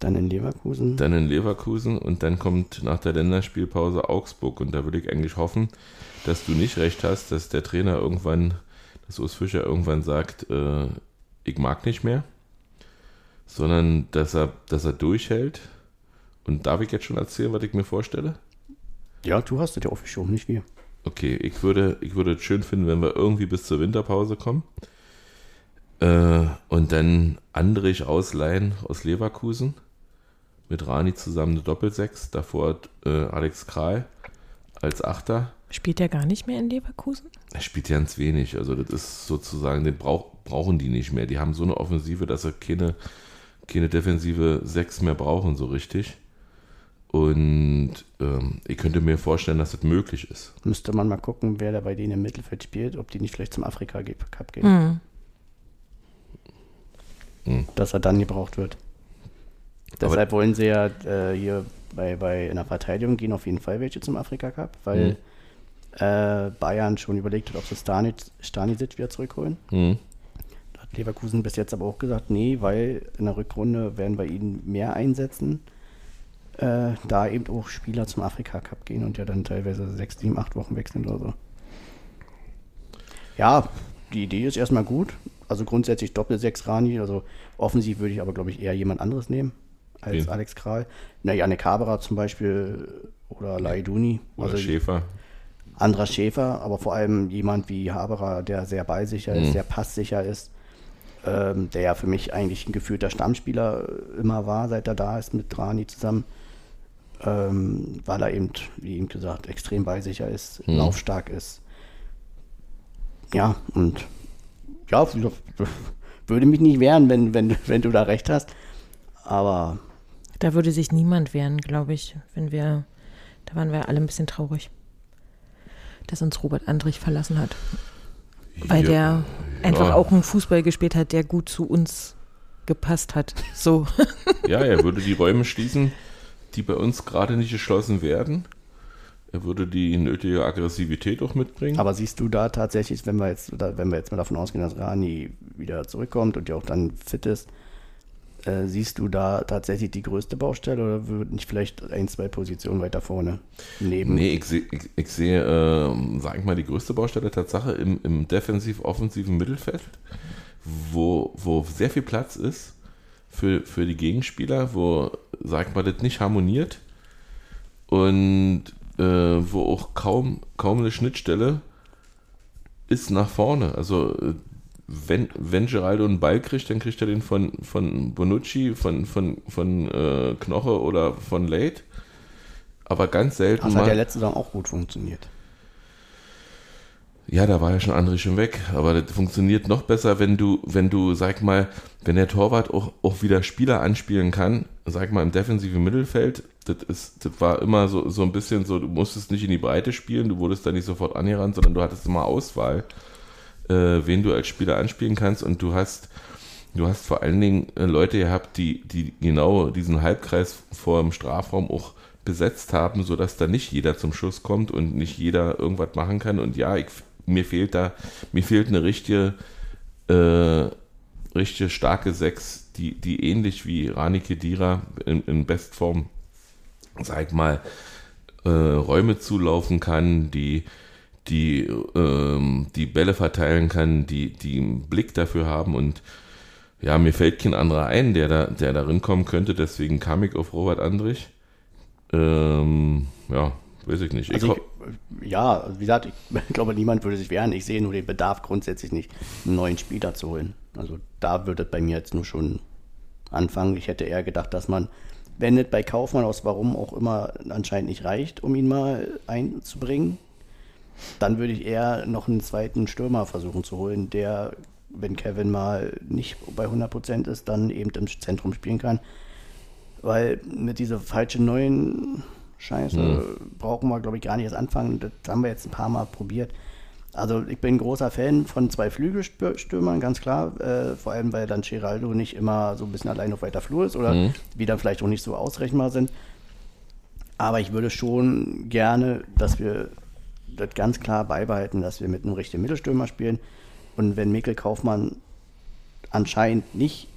Speaker 5: Dann in Leverkusen.
Speaker 3: dann in Leverkusen und dann kommt nach der Länderspielpause Augsburg. Und da würde ich eigentlich hoffen, dass du nicht recht hast, dass der Trainer irgendwann, dass Urs Fischer irgendwann sagt, äh, ich mag nicht mehr, sondern dass er, dass er durchhält. Und darf ich jetzt schon erzählen, was ich mir vorstelle?
Speaker 5: Ja, du hast es ja aufgeschoben, nicht wir.
Speaker 3: Okay, ich würde, ich würde es schön finden, wenn wir irgendwie bis zur Winterpause kommen. Äh, und dann Andrich ausleihen aus Leverkusen. Mit Rani zusammen eine Doppelsechs. Davor äh, Alex Kral als Achter.
Speaker 4: Spielt er gar nicht mehr in Leverkusen?
Speaker 3: Er spielt ganz wenig. Also das ist sozusagen, den brauch, brauchen die nicht mehr. Die haben so eine Offensive, dass sie keine, keine defensive Sechs mehr brauchen, so richtig. Und ähm, ich könnte mir vorstellen, dass das möglich ist.
Speaker 5: Müsste man mal gucken, wer da bei denen im Mittelfeld spielt, ob die nicht vielleicht zum Afrika-Cup gehen.
Speaker 4: Mhm.
Speaker 5: Dass er dann gebraucht wird. Deshalb wollen sie ja äh, hier bei, bei in der Verteidigung gehen auf jeden Fall welche zum Afrika-Cup, weil äh, Bayern schon überlegt hat, ob sie Stanic, Stanisic wieder zurückholen.
Speaker 3: Hm.
Speaker 5: Da hat Leverkusen bis jetzt aber auch gesagt, nee, weil in der Rückrunde werden wir ihn mehr einsetzen, äh, da eben auch Spieler zum Afrika-Cup gehen und ja dann teilweise sechs, sieben, acht Wochen wechseln oder so. Ja, die Idee ist erstmal gut. Also grundsätzlich Doppel-Sechs Rani, also offensiv würde ich aber, glaube ich, eher jemand anderes nehmen als
Speaker 3: Wen?
Speaker 5: Alex Kral. Na, Janik Haberer zum Beispiel oder Laiduni.
Speaker 3: Oder
Speaker 5: also
Speaker 3: Schäfer.
Speaker 5: Andras Schäfer, aber vor allem jemand wie Haberer, der sehr ballsicher ist,
Speaker 3: Mhm.
Speaker 5: sehr passsicher ist, ähm, der ja für mich eigentlich ein gefühlter Stammspieler immer war, seit er da ist mit Rani zusammen, ähm, weil er eben, wie eben gesagt, extrem ballsicher ist,
Speaker 3: Mhm.
Speaker 5: laufstark ist. Ja, und ja, würde mich nicht wehren, wenn, wenn, wenn du da recht hast, aber
Speaker 4: Da würde sich niemand wehren, glaube ich, wenn wir, da waren wir alle ein bisschen traurig, dass uns Robert Andrich verlassen hat. Weil
Speaker 3: Ja,
Speaker 4: der einfach
Speaker 3: ja.
Speaker 4: auch einen Fußball gespielt hat, der gut zu uns gepasst hat. So.
Speaker 3: Ja, er würde die Räume schließen, die bei uns gerade nicht geschlossen werden. Er würde die nötige Aggressivität auch mitbringen.
Speaker 5: Aber siehst du da tatsächlich, wenn wir jetzt, oder wenn wir jetzt mal davon ausgehen, dass Rani wieder zurückkommt und ja auch dann fit ist, äh, siehst du da tatsächlich die größte Baustelle oder würden nicht vielleicht ein, zwei Positionen weiter vorne neben?
Speaker 3: Nee, ich sehe, ich, ich sehe äh, sag ich mal, die größte Baustelle Tatsache im, im defensiv-offensiven Mittelfeld, wo, wo sehr viel Platz ist für, für die Gegenspieler, wo, sag ich mal, das nicht harmoniert und äh, wo auch kaum, kaum eine Schnittstelle ist nach vorne. Also äh, wenn, wenn Geraldo einen Ball kriegt, dann kriegt er den von, von Bonucci, von, von, von äh, Knoche oder von Late. Aber ganz selten
Speaker 5: Das hat ja letzte Saison auch gut funktioniert.
Speaker 3: Ja, da war ja schon André schon weg, aber das funktioniert noch besser, wenn du, wenn du, sag mal, wenn der Torwart auch, auch wieder Spieler anspielen kann, sag mal im defensiven Mittelfeld, das ist, das war immer so, so ein bisschen so, du musstest nicht in die Breite spielen, du wurdest da nicht sofort angerannt, sondern du hattest immer Auswahl, äh, wen du als Spieler anspielen kannst und du hast, du hast vor allen Dingen äh, Leute gehabt, die, die genau diesen Halbkreis vor dem Strafraum auch besetzt haben, sodass da nicht jeder zum Schuss kommt und nicht jeder irgendwas machen kann. Und ja, ich, mir fehlt da, mir fehlt eine richtige, äh, richtige starke Sechs, die, die ähnlich wie Rani Kedira in, in Bestform, sag ich mal, äh, Räume zulaufen kann, die, die ähm, die Bälle verteilen kann, die, die einen Blick dafür haben und ja, mir fällt kein anderer ein, der da, der da kommen könnte, deswegen kam ich auf Robert Andrich. Ähm, ja, weiß ich nicht.
Speaker 5: Also ich, ja, wie gesagt, ich glaube, niemand würde sich wehren. Ich sehe nur den Bedarf grundsätzlich nicht, einen neuen Spieler zu holen. Also da würde es bei mir jetzt nur schon anfangen. Ich hätte eher gedacht, dass man, wenn es bei Kaufmann aus warum auch immer anscheinend nicht reicht, um ihn mal einzubringen, dann würde ich eher noch einen zweiten Stürmer versuchen zu holen, der, wenn Kevin mal nicht bei 100% ist, dann eben im Zentrum spielen kann. Weil mit dieser falschen neuen Scheiße mhm. brauchen wir, glaube ich, gar nicht erst anfangen. Das haben wir jetzt ein paar Mal probiert. Also ich bin ein großer Fan von zwei Flügelstürmern, ganz klar. Äh, vor allem, weil dann Geraldo nicht immer so ein bisschen allein auf weiter Flur ist oder mhm. die dann vielleicht auch nicht so ausrechenbar sind. Aber ich würde schon gerne, dass wir das ganz klar beibehalten, dass wir mit einem richtigen Mittelstürmer spielen. Und wenn Mikkel Kaufmann anscheinend nicht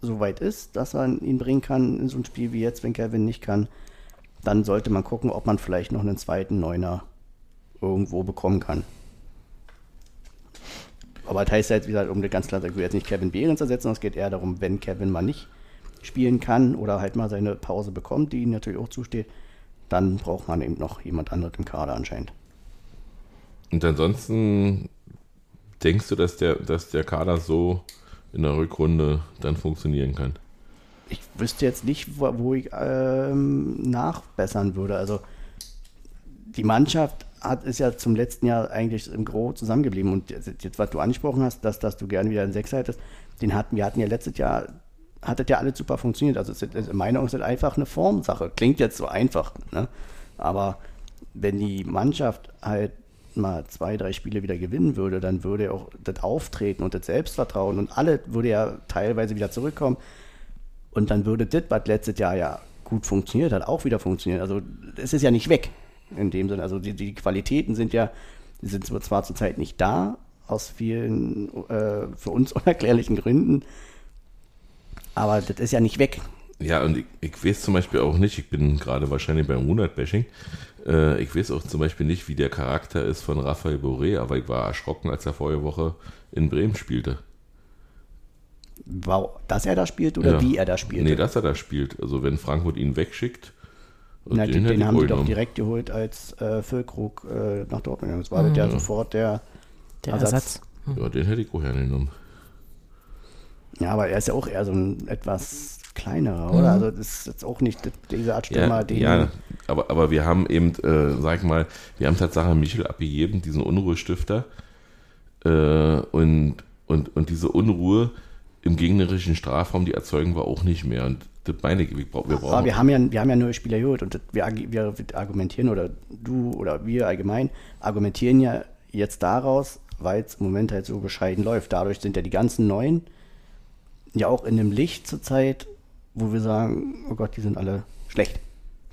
Speaker 5: so weit ist, dass er ihn bringen kann in so ein Spiel wie jetzt, wenn Kevin nicht kann, dann sollte man gucken, ob man vielleicht noch einen zweiten Neuner irgendwo bekommen kann. Aber das heißt jetzt, wie gesagt, um ganz klar, ich will jetzt nicht Kevin Behrens ersetzen, sondern es geht eher darum, wenn Kevin mal nicht spielen kann oder halt mal seine Pause bekommt, die ihm natürlich auch zusteht, dann braucht man eben noch jemand anderes im Kader anscheinend.
Speaker 3: Und ansonsten denkst du, dass der, dass der Kader so in der Rückrunde dann funktionieren kann?
Speaker 5: Ich wüsste jetzt nicht, wo, wo ich ähm, nachbessern würde. Also die Mannschaft hat, ist ja zum letzten Jahr eigentlich im Gro zusammengeblieben. Und jetzt, was du angesprochen hast, dass, dass du gerne wieder einen Sechser hättest, den hatten wir hatten ja letztes Jahr, hat das ja alles super funktioniert. Also es ist, in meiner Meinung ist einfach eine Formsache. Klingt jetzt so einfach, ne? aber wenn die Mannschaft halt mal zwei, drei Spiele wieder gewinnen würde, dann würde auch das Auftreten und das Selbstvertrauen und alles würde ja teilweise wieder zurückkommen. Und dann würde das, was letztes Jahr ja gut funktioniert hat, auch wieder funktionieren. Also es ist ja nicht weg in dem Sinne. Also die, die Qualitäten sind ja, sind zwar zurzeit nicht da, aus vielen äh, für uns unerklärlichen Gründen, aber das ist ja nicht weg.
Speaker 3: Ja, und ich, ich weiß zum Beispiel auch nicht, ich bin gerade wahrscheinlich beim Runert-Bashing, äh, ich weiß auch zum Beispiel nicht, wie der Charakter ist von Raphael Boré, aber ich war erschrocken, als er vorige Woche in Bremen spielte.
Speaker 5: Wow, dass er da spielt oder ja. wie er da spielt?
Speaker 3: Nee, dass er da spielt. Also wenn Frankfurt ihn wegschickt.
Speaker 5: Na, den, den haben die doch direkt geholt, als äh, Füllkrug äh, nach Dortmund Das war mhm. der sofort der,
Speaker 4: der Ersatz. Ersatz.
Speaker 3: Ja, den hätte ich auch gerne genommen.
Speaker 5: Ja, aber er ist ja auch eher so ein etwas kleinerer, oder? Mhm. Also das ist jetzt auch nicht diese Art Stürmer,
Speaker 3: ja, den. Ja, aber, aber wir haben eben, äh, sag ich mal, wir haben tatsächlich Michel abgegeben, diesen Unruhestifter. Äh, und, und, und diese Unruhe im gegnerischen Strafraum, die erzeugen wir auch nicht mehr. Und das meine ich, wir, brauchen.
Speaker 5: Aber wir haben ja, wir haben ja neue Spieler geholt und wir, wir argumentieren, oder du oder wir allgemein, argumentieren ja jetzt daraus, weil es im Moment halt so bescheiden läuft. Dadurch sind ja die ganzen Neuen ja auch in dem Licht zurzeit, wo wir sagen, oh Gott, die sind alle schlecht.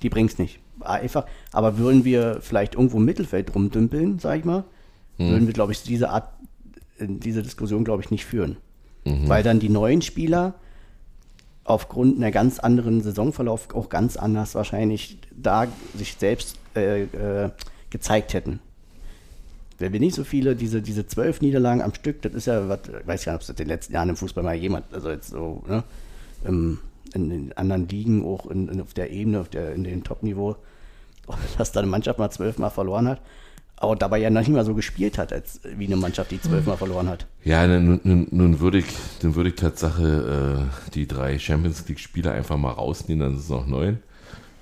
Speaker 5: Die bringt's nicht. Einfach, aber würden wir vielleicht irgendwo im Mittelfeld rumdümpeln, sag ich mal, hm. würden wir, glaube ich, diese Art, diese Diskussion, glaube ich, nicht führen. Mhm. Weil dann die neuen Spieler aufgrund einer ganz anderen Saisonverlauf auch ganz anders wahrscheinlich da sich selbst äh, äh, gezeigt hätten. Wenn wir nicht so viele, diese, diese zwölf Niederlagen am Stück, das ist ja, was, ich weiß ja nicht, ob es in den letzten Jahren im Fußball mal jemand, also jetzt so, ne, im, in den anderen Ligen, auch in, in, auf der Ebene, auf der, in dem Top-Niveau, dass da eine Mannschaft mal zwölfmal verloren hat, aber dabei ja noch nicht mal so gespielt hat, als wie eine Mannschaft, die zwölfmal verloren hat.
Speaker 3: Ja, nun, nun, nun würde ich, dann würde ich Tatsache äh, die drei Champions League-Spieler einfach mal rausnehmen, dann sind es noch neun.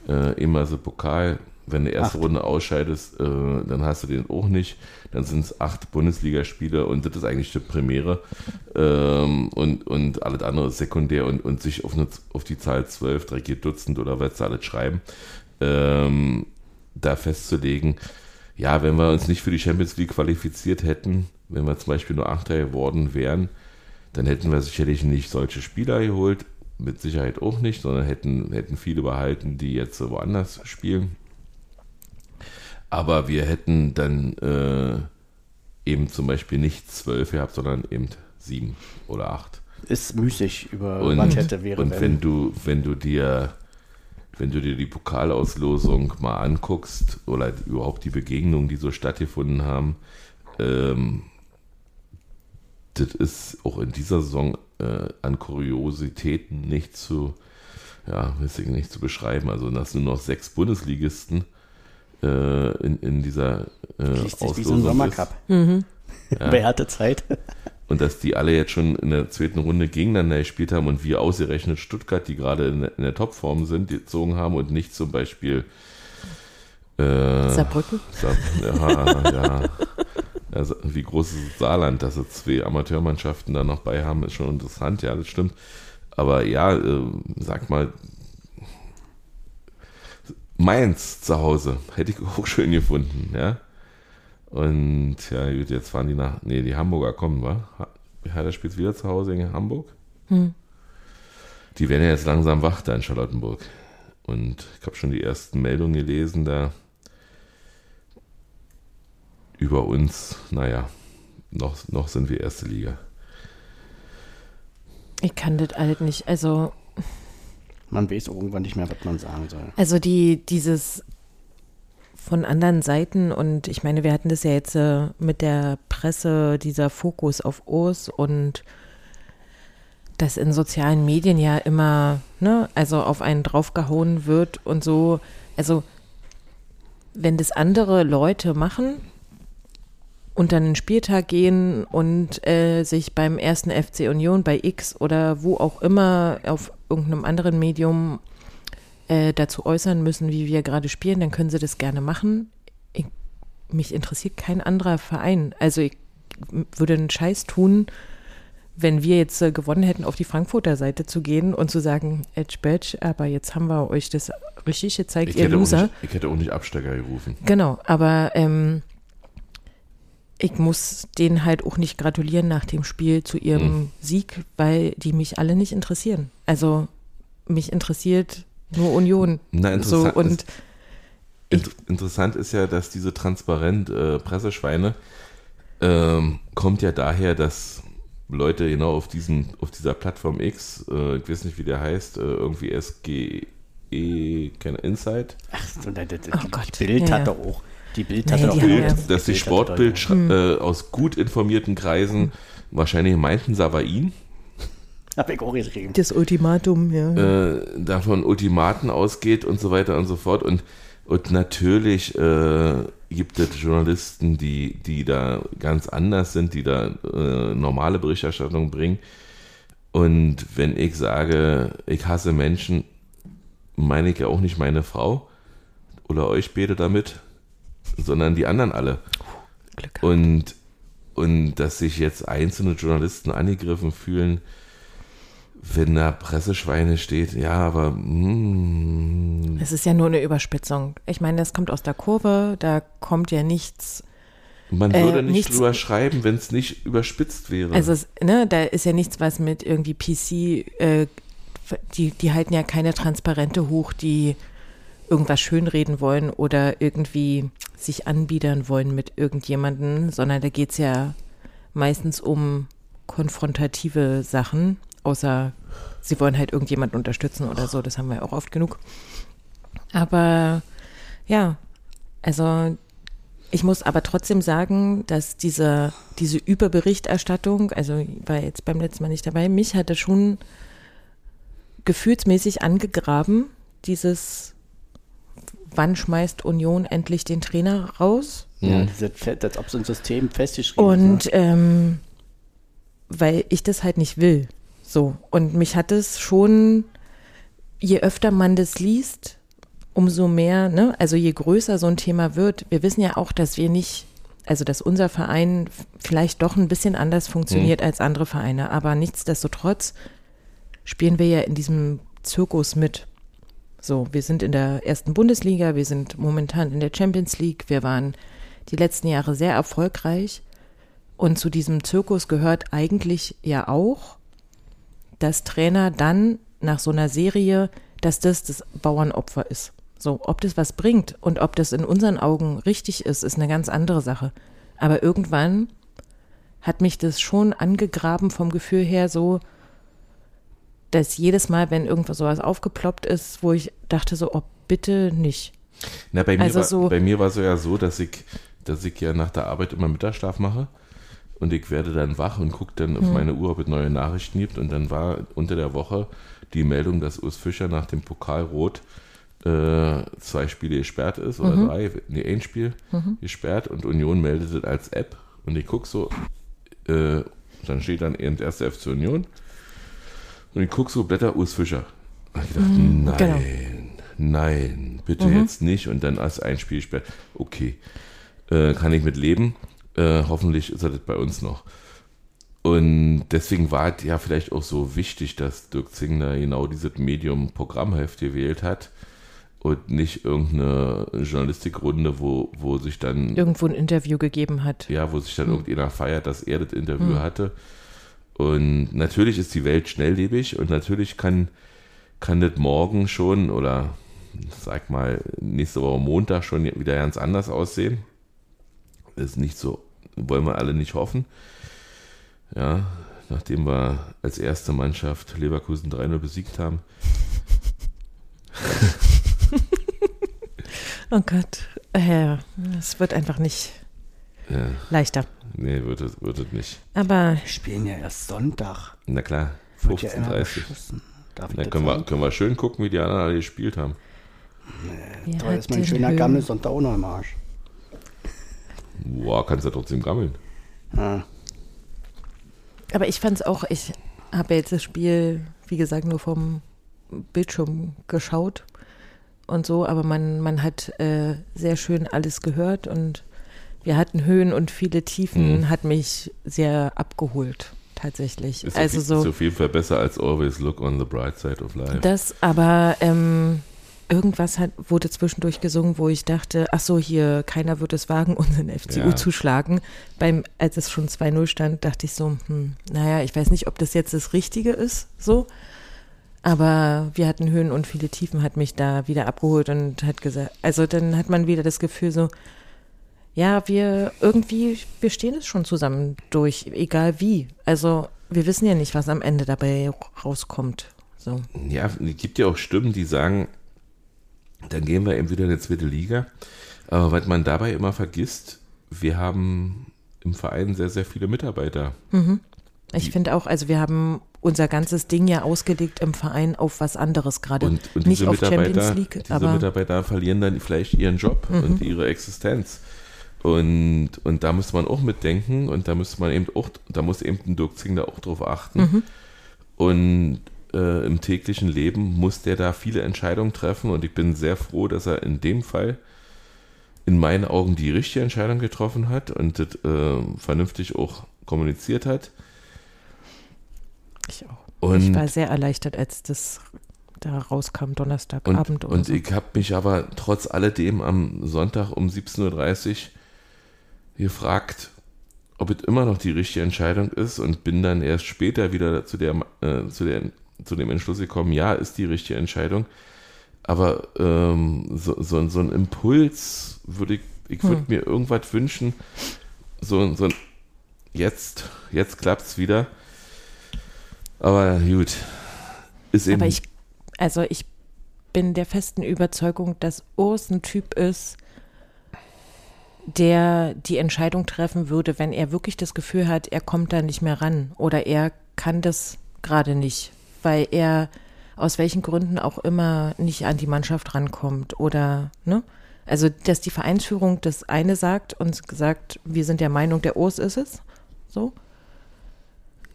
Speaker 3: Äh, immer so Pokal, wenn du erste acht. Runde ausscheidest, äh, dann hast du den auch nicht. Dann sind es acht Bundesligaspiele und das ist eigentlich die Premiere. Ähm, und, und alles andere ist sekundär und, und sich auf, eine, auf die Zahl 12, 3, 4 Dutzend oder was sie alles schreiben, ähm, da festzulegen. Ja, wenn wir uns nicht für die Champions League qualifiziert hätten, wenn wir zum Beispiel nur Achter geworden wären, dann hätten wir sicherlich nicht solche Spieler geholt, mit Sicherheit auch nicht, sondern hätten, hätten viele behalten, die jetzt woanders spielen. Aber wir hätten dann äh, eben zum Beispiel nicht zwölf gehabt, sondern eben sieben oder acht.
Speaker 5: Ist müßig über
Speaker 3: und, hätte wäre. Und wenn. wenn du, wenn du dir wenn du dir die Pokalauslosung mal anguckst oder überhaupt die Begegnungen, die so stattgefunden haben, ähm, das ist auch in dieser Saison äh, an Kuriositäten nicht zu, ja, nicht zu beschreiben. Also, dass nur noch sechs Bundesligisten äh, in, in dieser äh,
Speaker 5: sich wie so ein Sommercup.
Speaker 4: Mhm.
Speaker 5: Bei harte Zeit.
Speaker 3: und dass die alle jetzt schon in der zweiten Runde gegeneinander gespielt haben und wir ausgerechnet Stuttgart, die gerade in, der- in der Topform sind, gezogen haben und nicht zum Beispiel äh,
Speaker 4: Saarbrücken?
Speaker 3: Sa ja, ja. Also, wie groß ist das Saarland, dass sie zwei Amateurmannschaften da noch bei haben, ist schon interessant, ja, das stimmt. Aber ja, äh, sag mal, Mainz zu Hause hätte ich auch schön gefunden, ja. Und ja, gut, jetzt fahren die nach, nee, die Hamburger kommen, wa? Ha- Hertha spielt wieder zu Hause in Hamburg.
Speaker 4: Hm.
Speaker 3: Die werden ja jetzt langsam wach da in Charlottenburg. Und ich habe schon die ersten Meldungen gelesen, da über uns, naja, noch, noch sind wir erste Liga.
Speaker 4: Ich kann das halt nicht. Also,
Speaker 5: Man weiß irgendwann nicht mehr, was man sagen soll.
Speaker 4: also die, dieses von anderen Seiten und ich meine, wir hatten das ja jetzt äh, mit der Presse, dieser Fokus auf Urs und dass in sozialen Medien ja immer, ne, also auf einen draufgehauen wird und so. Also, wenn das andere Leute machen und dann einen Spieltag gehen und äh, sich beim ersten FC Union bei X oder wo auch immer auf irgendeinem anderen Medium äh, dazu äußern müssen, wie wir gerade spielen, dann können sie das gerne machen. Ich, mich interessiert kein anderer Verein. Also ich würde einen Scheiß tun, wenn wir jetzt äh, gewonnen hätten, auf die Frankfurter Seite zu gehen und zu sagen, Edge Badge, aber jetzt haben wir euch das richtig gezeigt,
Speaker 3: Ich
Speaker 4: ihr Loser.
Speaker 3: nicht, ich hätte auch nicht Absteiger gerufen.
Speaker 4: Genau, aber ähm, ich muss denen halt auch nicht gratulieren nach dem Spiel zu ihrem
Speaker 3: Hm.
Speaker 4: Sieg, weil die mich alle nicht interessieren. Also mich interessiert nur Union.
Speaker 3: Na,
Speaker 4: so
Speaker 3: interessant
Speaker 4: und
Speaker 3: ist- Inter interessant ist ja, dass diese transparent äh, Presseschweine ähm, kommt ja daher, dass Leute genau auf diesem, auf dieser Plattform X, äh, ich weiß nicht, wie der heißt, äh, irgendwie SGE, keine Insight,
Speaker 5: Ach, so, das, das,
Speaker 4: Oh Gott.
Speaker 5: Bild
Speaker 4: Ja,
Speaker 5: hat
Speaker 4: ja.
Speaker 5: doch auch. Die Bild
Speaker 4: Nee,
Speaker 5: hat
Speaker 4: die
Speaker 5: auch.
Speaker 3: Bild,
Speaker 4: ja-
Speaker 3: dass die Sportbild schra- äh, aus gut informierten Kreisen wahrscheinlich meinten Savain,
Speaker 5: Hab ich auch geschrieben.
Speaker 4: das Ultimatum, ja.
Speaker 3: äh, davon Ultimaten ausgeht und so weiter und so fort. Und, und natürlich äh, gibt es Journalisten, die, die da ganz anders sind, die da äh, normale Berichterstattung bringen. Und wenn ich sage, ich hasse Menschen, meine ich ja auch nicht meine Frau oder euch beide damit, sondern die anderen alle.
Speaker 4: Glück.
Speaker 3: Und, und dass sich jetzt einzelne Journalisten angegriffen fühlen, wenn da Presseschweine steht, ja, aber mm,
Speaker 4: Es ist ja nur eine Überspitzung. Ich meine, das kommt aus der Kurve, da kommt ja nichts.
Speaker 3: man
Speaker 4: Äh,
Speaker 3: würde nicht
Speaker 4: nichts-
Speaker 3: drüber schreiben, wenn es nicht überspitzt wäre.
Speaker 4: Also, es, ne, da ist ja nichts, was mit irgendwie PC, äh, die, die halten ja keine Transparente hoch, die irgendwas schönreden wollen oder irgendwie sich anbiedern wollen mit irgendjemandem, sondern da geht es ja meistens um konfrontative Sachen, außer sie wollen halt irgendjemanden unterstützen oder so, das haben wir auch oft genug. Aber ja, also ich muss aber trotzdem sagen, dass diese, diese Überberichterstattung, also war jetzt beim letzten Mal nicht dabei, mich hatte schon gefühlsmäßig angegraben, dieses wann schmeißt Union endlich den Trainer raus?
Speaker 5: Ja,
Speaker 3: Mhm.
Speaker 5: als ob so ein System festgeschrieben ist.
Speaker 4: Und ähm, weil ich das halt nicht will. So. Und mich hat es schon, je öfter man das liest, umso mehr, ne, also je größer so ein Thema wird, wir wissen ja auch, dass wir nicht, also dass unser Verein vielleicht doch ein bisschen anders funktioniert als andere Vereine, aber nichtsdestotrotz spielen wir ja in diesem Zirkus mit. So, wir sind in der ersten Bundesliga, wir sind momentan in der Champions League, wir waren die letzten Jahre sehr erfolgreich. Und zu diesem Zirkus gehört eigentlich ja auch, dass Trainer dann nach so einer Serie, dass das das Bauernopfer ist. So, ob das was bringt und ob das in unseren Augen richtig ist, ist eine ganz andere Sache. Aber irgendwann hat mich das schon angegraben vom Gefühl her so, dass jedes Mal, wenn irgendwas sowas aufgeploppt ist, wo ich dachte so, oh, bitte nicht.
Speaker 3: Na, bei mir,
Speaker 4: Also
Speaker 3: war,
Speaker 4: so-
Speaker 3: bei mir war es ja so, dass ich, dass ich ja nach der Arbeit immer Mittagsschlaf mache und ich werde dann wach und gucke dann
Speaker 4: Hm.
Speaker 3: auf meine Uhr, ob es neue Nachrichten gibt und dann war unter der Woche die Meldung, dass Urs Fischer nach dem Pokalrot äh, zwei Spiele gesperrt ist oder
Speaker 4: Mhm.
Speaker 3: drei, nee, ein Spiel gesperrt und Union meldet es als App und ich gucke so, äh, dann steht dann eben erste FC Union und ich gucke so, Blätter Urs Fischer. Und ich gedacht, nein,
Speaker 4: genau.
Speaker 3: nein, bitte jetzt nicht und dann als ein Spiel gesperrt. Okay, äh, kann ich mit leben. Äh, hoffentlich ist er das bei uns noch. Und deswegen war es ja vielleicht auch so wichtig, dass Dirk Zingler genau dieses Medium Programmheft gewählt hat und nicht irgendeine Journalistikrunde, wo, wo sich dann
Speaker 4: Irgendwo ein Interview gegeben hat.
Speaker 3: ja, wo sich dann irgendjemand feiert, dass er das Interview hatte. Und natürlich ist die Welt schnelllebig und natürlich kann, kann das morgen schon oder sag mal nächste Woche Montag schon wieder ganz anders aussehen. Ist nicht so, wollen wir alle nicht hoffen. Ja, nachdem wir als erste Mannschaft Leverkusen 3-0 besiegt haben.
Speaker 4: Oh Gott. Äh, es wird einfach nicht
Speaker 3: Ja,
Speaker 4: leichter.
Speaker 3: nee, wird es, wird es nicht.
Speaker 4: Aber
Speaker 5: Wir spielen ja erst Sonntag.
Speaker 3: Na klar,
Speaker 5: Wird ja immer
Speaker 3: 15.30
Speaker 5: beschissen. Darf ich
Speaker 3: Dann können wir, können wir schön gucken, wie die anderen alle gespielt haben.
Speaker 4: wir
Speaker 5: Toll, ist mein schöner
Speaker 4: Höhen.
Speaker 5: Gammel Sonntag auch noch im Arsch.
Speaker 3: Boah, kannst du ja trotzdem gammeln.
Speaker 5: Ah,
Speaker 4: Aber ich fand es auch, ich habe jetzt das Spiel, wie gesagt, nur vom Bildschirm geschaut und so, aber man, man hat äh, sehr schön alles gehört und wir hatten Höhen und viele Tiefen,
Speaker 3: Mhm.
Speaker 4: hat mich sehr abgeholt, tatsächlich.
Speaker 3: Ist,
Speaker 4: also
Speaker 3: auf, ist
Speaker 4: so,
Speaker 3: auf jeden Fall besser als always look on the bright side of life.
Speaker 4: das, aber ähm, irgendwas hat, wurde zwischendurch gesungen, wo ich dachte, ach so, hier, keiner wird es wagen, unseren FCU
Speaker 3: Ja.
Speaker 4: zu schlagen. Beim, als es schon 2-0 stand, dachte ich so, hm, naja, ich weiß nicht, ob das jetzt das Richtige ist, so. Aber wir hatten Höhen und viele Tiefen, hat mich da wieder abgeholt und hat gesagt, also dann hat man wieder das Gefühl so, ja, wir irgendwie, wir stehen es schon zusammen durch, egal wie. Also wir wissen ja nicht, was am Ende dabei rauskommt. So.
Speaker 3: Ja, es gibt ja auch Stimmen, die sagen, dann gehen wir eben wieder in die zweite Liga. Aber was man dabei immer vergisst, wir haben im Verein sehr, sehr viele Mitarbeiter.
Speaker 4: Ich
Speaker 3: Die-
Speaker 4: finde auch, also wir haben unser ganzes Ding ja ausgelegt im Verein auf was anderes gerade.
Speaker 3: Und, und
Speaker 4: Nicht
Speaker 3: diese,
Speaker 4: auf Champions
Speaker 3: Mitarbeiter,
Speaker 4: League,
Speaker 3: diese
Speaker 4: aber Mhm.
Speaker 3: Mitarbeiter verlieren dann vielleicht ihren Job und ihre Existenz. Und, und da muss man auch mitdenken und da muss man eben auch, da muss eben ein Dirk Zingler auch drauf achten.
Speaker 4: Mhm.
Speaker 3: Und äh, im täglichen Leben muss der da viele Entscheidungen treffen und ich bin sehr froh, dass er in dem Fall in meinen Augen die richtige Entscheidung getroffen hat und das äh, vernünftig auch kommuniziert hat.
Speaker 4: ich auch.
Speaker 3: Und
Speaker 4: ich war sehr erleichtert, als das da rauskam, Donnerstagabend
Speaker 3: Und, und
Speaker 4: so.
Speaker 3: ich habe mich aber trotz alledem am Sonntag um 17.30 Uhr gefragt, ob es immer noch die richtige Entscheidung ist und bin dann erst später wieder zu, der, äh, zu, der, zu dem Entschluss gekommen, ja, ist die richtige Entscheidung. Aber ähm, so, so, so ein Impuls würde ich, ich würde
Speaker 4: Hm.
Speaker 3: mir irgendwas wünschen, so, so ein jetzt, jetzt klappt's wieder. Aber gut, ist eben
Speaker 4: Aber ich, also ich bin der festen Überzeugung, dass Urs ein Typ ist, der die Entscheidung treffen würde, wenn er wirklich das Gefühl hat, er kommt da nicht mehr ran oder er kann das gerade nicht, weil er aus welchen Gründen auch immer nicht an die Mannschaft rankommt oder, ne? Also, dass die Vereinsführung das eine sagt und sagt, wir sind der Meinung, der Urs ist es, so.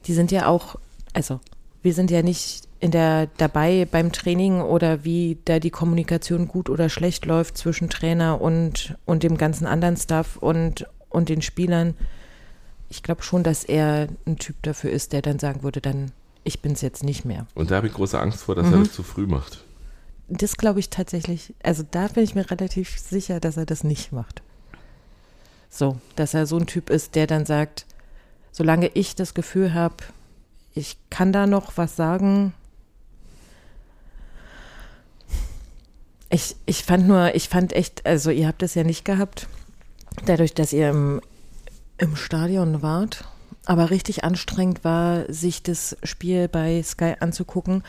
Speaker 4: Die sind ja auch, also, wir sind ja nicht in der dabei beim Training oder wie da die Kommunikation gut oder schlecht läuft zwischen Trainer und, und dem ganzen anderen Stuff und, und den Spielern. Ich glaube schon, dass er ein Typ dafür ist, der dann sagen würde, dann, ich bin's jetzt nicht mehr.
Speaker 3: Und da habe ich große Angst vor, dass
Speaker 4: Mhm.
Speaker 3: er das zu früh macht.
Speaker 4: Das glaube ich tatsächlich, also da bin ich mir relativ sicher, dass er das nicht macht. So, dass er so ein Typ ist, der dann sagt, solange ich das Gefühl habe, ich kann da noch was sagen. Ich, ich fand nur, ich fand echt, also ihr habt es ja nicht gehabt, dadurch, dass ihr im, im Stadion wart Aber richtig anstrengend war, sich das Spiel bei Sky anzugucken.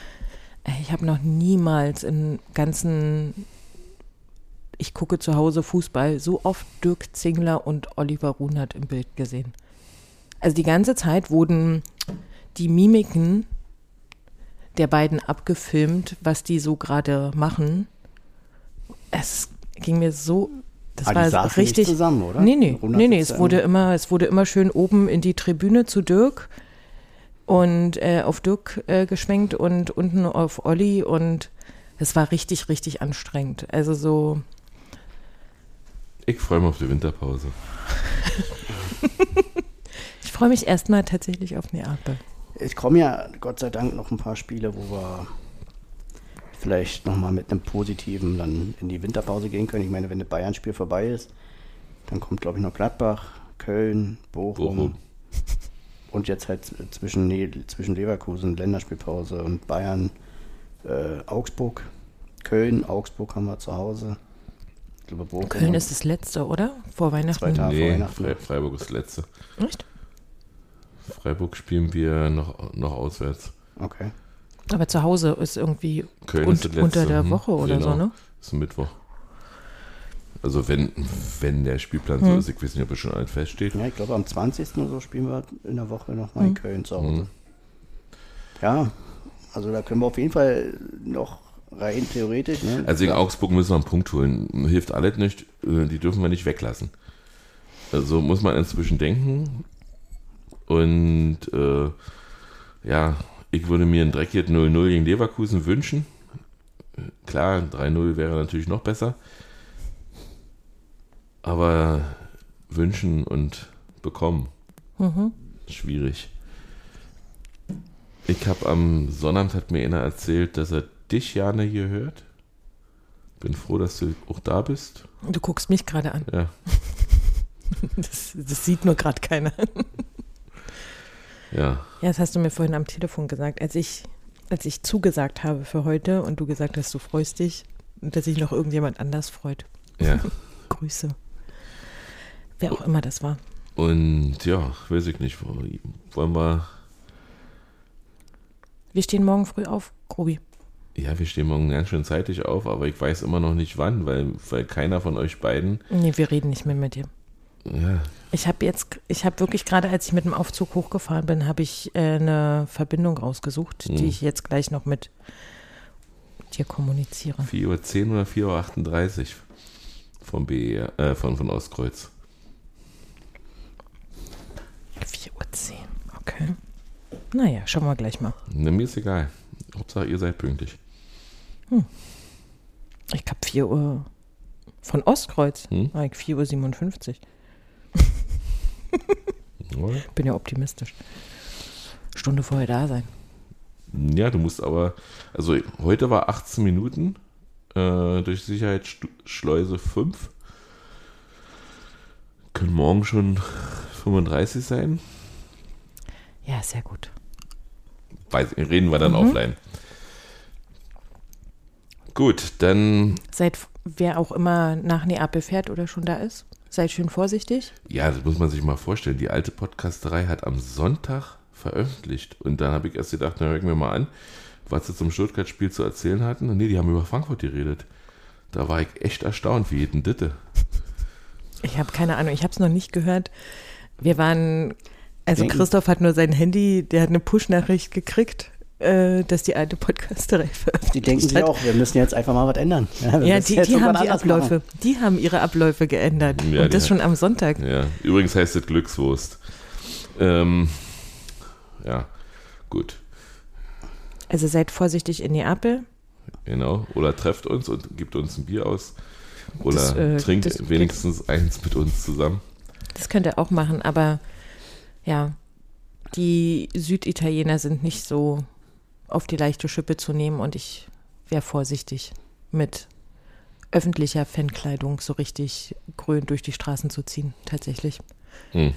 Speaker 4: Äh, Ich habe noch niemals im ganzen, ich gucke zu Hause Fußball, so oft Dirk Zingler und Oliver Runert im Bild gesehen. Also die ganze Zeit wurden die Mimiken der beiden abgefilmt, was die so gerade machen. Es ging mir so, das
Speaker 5: Ah, die
Speaker 4: war
Speaker 5: saßen nicht
Speaker 4: richtig
Speaker 5: zusammen, oder?
Speaker 4: Nee, nee, nee, nee, es wurde
Speaker 5: immer-
Speaker 4: immer, es wurde immer schön oben in die Tribüne zu Dirk und äh, auf Dirk äh, geschwenkt und unten auf Olli und es war richtig, richtig anstrengend. Also so,
Speaker 3: Ich freue mich auf die Winterpause.
Speaker 4: ich freue mich erstmal tatsächlich auf Neapel.
Speaker 5: Ich komme ja Gott sei Dank noch ein paar Spiele, wo wir vielleicht nochmal mit einem positiven dann in die Winterpause gehen können. Ich meine, wenn das Bayern-Spiel vorbei ist, dann kommt, glaube ich, noch Gladbach, Köln, Bochum.
Speaker 3: Bochum.
Speaker 5: Und jetzt halt zwischen, nee, zwischen Leverkusen, Länderspielpause und Bayern, äh, Augsburg. Köln, Augsburg haben wir zu Hause. Ich glaube, Bochum.
Speaker 4: Köln ist das letzte, oder? Vor Weihnachten.
Speaker 5: Zweiter. Ja, vor
Speaker 3: nee,
Speaker 5: Weihnachten.
Speaker 3: Fre Freiburg ist das letzte.
Speaker 4: Echt?
Speaker 3: Freiburg spielen wir noch, noch auswärts.
Speaker 5: Okay.
Speaker 4: Aber zu Hause ist irgendwie
Speaker 3: Köln
Speaker 4: un
Speaker 3: ist letzte.
Speaker 4: unter der
Speaker 3: hm,
Speaker 4: Woche oder so,
Speaker 3: genau.
Speaker 4: ne?
Speaker 3: Ist ein Mittwoch. Also wenn, wenn der Spielplan
Speaker 4: Hm.
Speaker 3: so ist, ich weiß nicht, ob es schon alles feststeht.
Speaker 5: Ja, ich glaube, am 20. oder so spielen wir in der Woche nochmal in Köln zu Hause.
Speaker 3: Mhm.
Speaker 5: Ja, also da können wir auf jeden Fall noch rein theoretisch. Ne?
Speaker 3: Also in Augsburg müssen wir einen Punkt holen. Hilft alles nicht. äh, Die dürfen wir nicht weglassen. Also muss man inzwischen denken. Und äh, ja, ich würde mir ein dreckiges 0-0 gegen Leverkusen wünschen. Klar, 3-0 wäre natürlich noch besser. Aber wünschen und bekommen. Schwierig. Ich habe am Sonnabend hat mir einer erzählt, dass er dich, Jane, hier hört. Bin froh, dass du auch da bist.
Speaker 4: Du guckst mich gerade an.
Speaker 3: Ja,
Speaker 4: Das, das sieht nur gerade keiner.
Speaker 3: Ja.
Speaker 4: Ja, das hast du mir vorhin am Telefon gesagt, als ich, als ich zugesagt habe für heute und du gesagt hast, du freust dich und dass sich noch irgendjemand anders freut.
Speaker 3: Ja.
Speaker 4: Grüße. Wer auch immer das war.
Speaker 3: Und ja, weiß ich nicht. wo- Wollen wir.
Speaker 4: Wir stehen morgen früh auf, Grobi.
Speaker 3: Ja, wir stehen morgen ganz schön zeitig auf, aber ich weiß immer noch nicht wann, weil, weil keiner von euch beiden.
Speaker 4: Nee, wir reden nicht mehr mit dir.
Speaker 3: Ja,
Speaker 4: Ich habe jetzt, ich habe wirklich gerade, als ich mit dem Aufzug hochgefahren bin, habe ich äh, eine Verbindung rausgesucht,
Speaker 3: Mhm.
Speaker 4: die ich jetzt gleich noch mit dir kommuniziere.
Speaker 3: 4.10 Uhr oder 4.38 Uhr vom BE, äh, von, von Ostkreuz.
Speaker 4: 4.10 Uhr, okay. Naja, schauen wir gleich mal.
Speaker 3: Na, mir ist egal. Hauptsache, ihr seid pünktlich.
Speaker 4: Ich glaube 4 Uhr von Ostkreuz.
Speaker 3: Hm?
Speaker 4: Ich 4.57 Uhr.
Speaker 3: Oder?
Speaker 4: Bin ja optimistisch. Stunde vorher da sein.
Speaker 3: Ja, du musst aber, also heute war 18 Minuten äh, durch Sicherheitsschleuse 5. Können morgen schon 35 sein.
Speaker 4: Ja, sehr gut.
Speaker 3: Weiß, reden wir dann offline. Gut, dann,
Speaker 4: Seid, wer auch immer nach Neapel fährt oder schon da ist, seid schön vorsichtig.
Speaker 3: ja, das muss man sich mal vorstellen. Die alte Podcasterei hat am Sonntag veröffentlicht. Und dann habe ich erst gedacht, na, hören wir mal an, was sie zum Stuttgart-Spiel zu erzählen hatten. Und nee, die haben über Frankfurt geredet. Da war ich echt erstaunt, wie jeden Ditte.
Speaker 4: Ich habe keine Ahnung, ich habe es noch nicht gehört. Wir waren, also Christoph hat nur sein Handy, der hat eine Push-Nachricht gekriegt, äh, dass die alte Podcasterei veröffentlicht
Speaker 5: Die denken sich
Speaker 4: hat.
Speaker 5: auch, wir müssen jetzt einfach mal was ändern.
Speaker 4: Ja,
Speaker 5: müssen
Speaker 4: die, die haben die Abläufe,
Speaker 5: machen.
Speaker 4: die haben ihre Abläufe geändert.
Speaker 3: Ja,
Speaker 4: Und das
Speaker 3: die-
Speaker 4: schon am Sonntag.
Speaker 3: Ja, übrigens heißt es Glückswurst. Ähm, ja, gut,
Speaker 4: Also seid vorsichtig in Neapel.
Speaker 3: genau. Oder trefft uns und gibt uns ein Bier aus. Oder
Speaker 4: Das, äh,
Speaker 3: trinkt
Speaker 4: das
Speaker 3: wenigstens eins mit uns zusammen.
Speaker 4: Das könnt ihr auch machen, aber ja, die Süditaliener sind nicht so auf die leichte Schippe zu nehmen und ich wäre vorsichtig mit öffentlicher Fankleidung so richtig grün durch die Straßen zu ziehen, tatsächlich.
Speaker 3: Hm.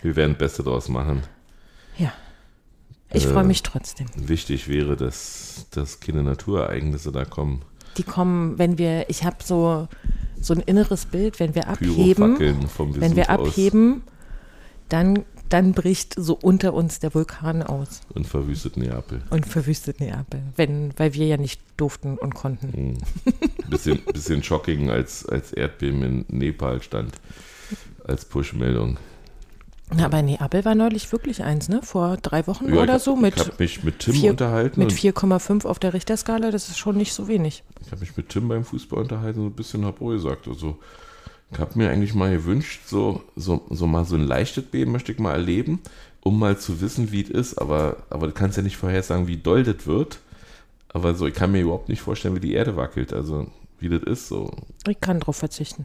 Speaker 3: Wir werden Beste draus machen.
Speaker 4: Ja. Ich
Speaker 3: Äh.
Speaker 4: freue mich trotzdem.
Speaker 3: Wichtig wäre, dass, dass keine Naturereignisse da kommen.
Speaker 4: Die kommen, wenn wir, ich habe so, so ein inneres Bild, wenn wir abheben, wenn wir
Speaker 3: Vesuv aus.
Speaker 4: abheben, dann dann bricht so unter uns der Vulkan aus
Speaker 3: Und verwüstet Neapel.
Speaker 4: und verwüstet Neapel, wenn, weil wir ja nicht durften und konnten.
Speaker 3: Bisschen, bisschen shocking, als, als Erdbeben in Nepal stand. Als Push-Meldung.
Speaker 4: Na, aber Neapel war neulich wirklich eins, ne? Vor drei Wochen
Speaker 3: Ja, ich
Speaker 4: oder
Speaker 3: hab-
Speaker 4: so
Speaker 3: Ich
Speaker 4: mit
Speaker 3: habe mich mit Tim
Speaker 4: vier-
Speaker 3: unterhalten.
Speaker 4: mit
Speaker 3: und
Speaker 4: 4,5 auf der Richterskala. Das ist schon nicht so wenig.
Speaker 3: Ich habe mich mit Tim beim Fußball unterhalten so ein bisschen hab auch gesagt. Also, ich habe mir eigentlich mal gewünscht, so, so, so mal so ein leichtes Beben möchte ich mal erleben, um mal zu wissen, wie es ist. Aber, aber du kannst ja nicht vorhersagen, wie doll das wird. Aber so, ich kann mir überhaupt nicht vorstellen, wie die Erde wackelt. Also, wie das ist. So,
Speaker 4: Ich kann drauf verzichten.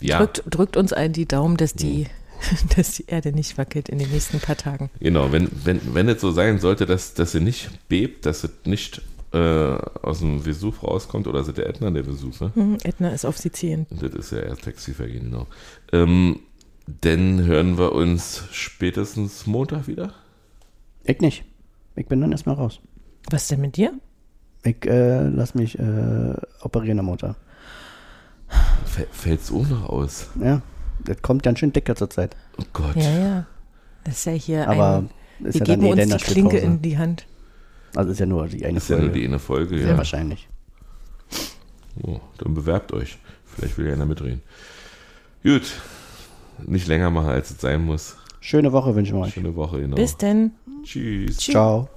Speaker 3: ja,
Speaker 4: Drückt, drückt uns allen die Daumen, dass die, dass die Erde nicht wackelt in den nächsten paar Tagen.
Speaker 3: genau. Wenn, wenn, wenn es so sein sollte, dass, dass sie nicht bebt, dass es nicht äh, aus dem Vesuv rauskommt, oder ist es der Ätna, der Vesuv, ne?
Speaker 4: Hm, Ätna ist auf Sizilien.
Speaker 3: Das ist ja erst Textilvergehen, genau. Ähm, dann hören wir uns spätestens Montag wieder.
Speaker 5: Ich nicht. Ich bin dann erstmal raus.
Speaker 4: Was denn mit dir?
Speaker 5: Ich äh, lass mich äh, operieren am Montag.
Speaker 3: Fällt's auch noch aus.
Speaker 5: Ja, das kommt ganz schön dicker zurzeit.
Speaker 3: Oh Gott.
Speaker 4: Ja, ja. Das ist ja hier
Speaker 5: Aber
Speaker 4: ein.
Speaker 5: ist
Speaker 4: Wir
Speaker 5: ja dann
Speaker 4: geben
Speaker 5: eh
Speaker 4: uns die. Klinke in die Hand.
Speaker 5: Also ist ja nur die eine
Speaker 3: Das ist ja nur
Speaker 5: Folge.
Speaker 3: die eine Folge,
Speaker 5: Sehr
Speaker 3: ja.
Speaker 5: wahrscheinlich.
Speaker 3: Oh, dann bewerbt euch. Vielleicht will ja einer mitreden. Gut. Nicht länger machen, als es sein muss.
Speaker 5: Schöne Woche wünschen wir euch.
Speaker 3: Schöne Woche, genau.
Speaker 4: Bis denn.
Speaker 3: Tschüss.
Speaker 5: Ciao.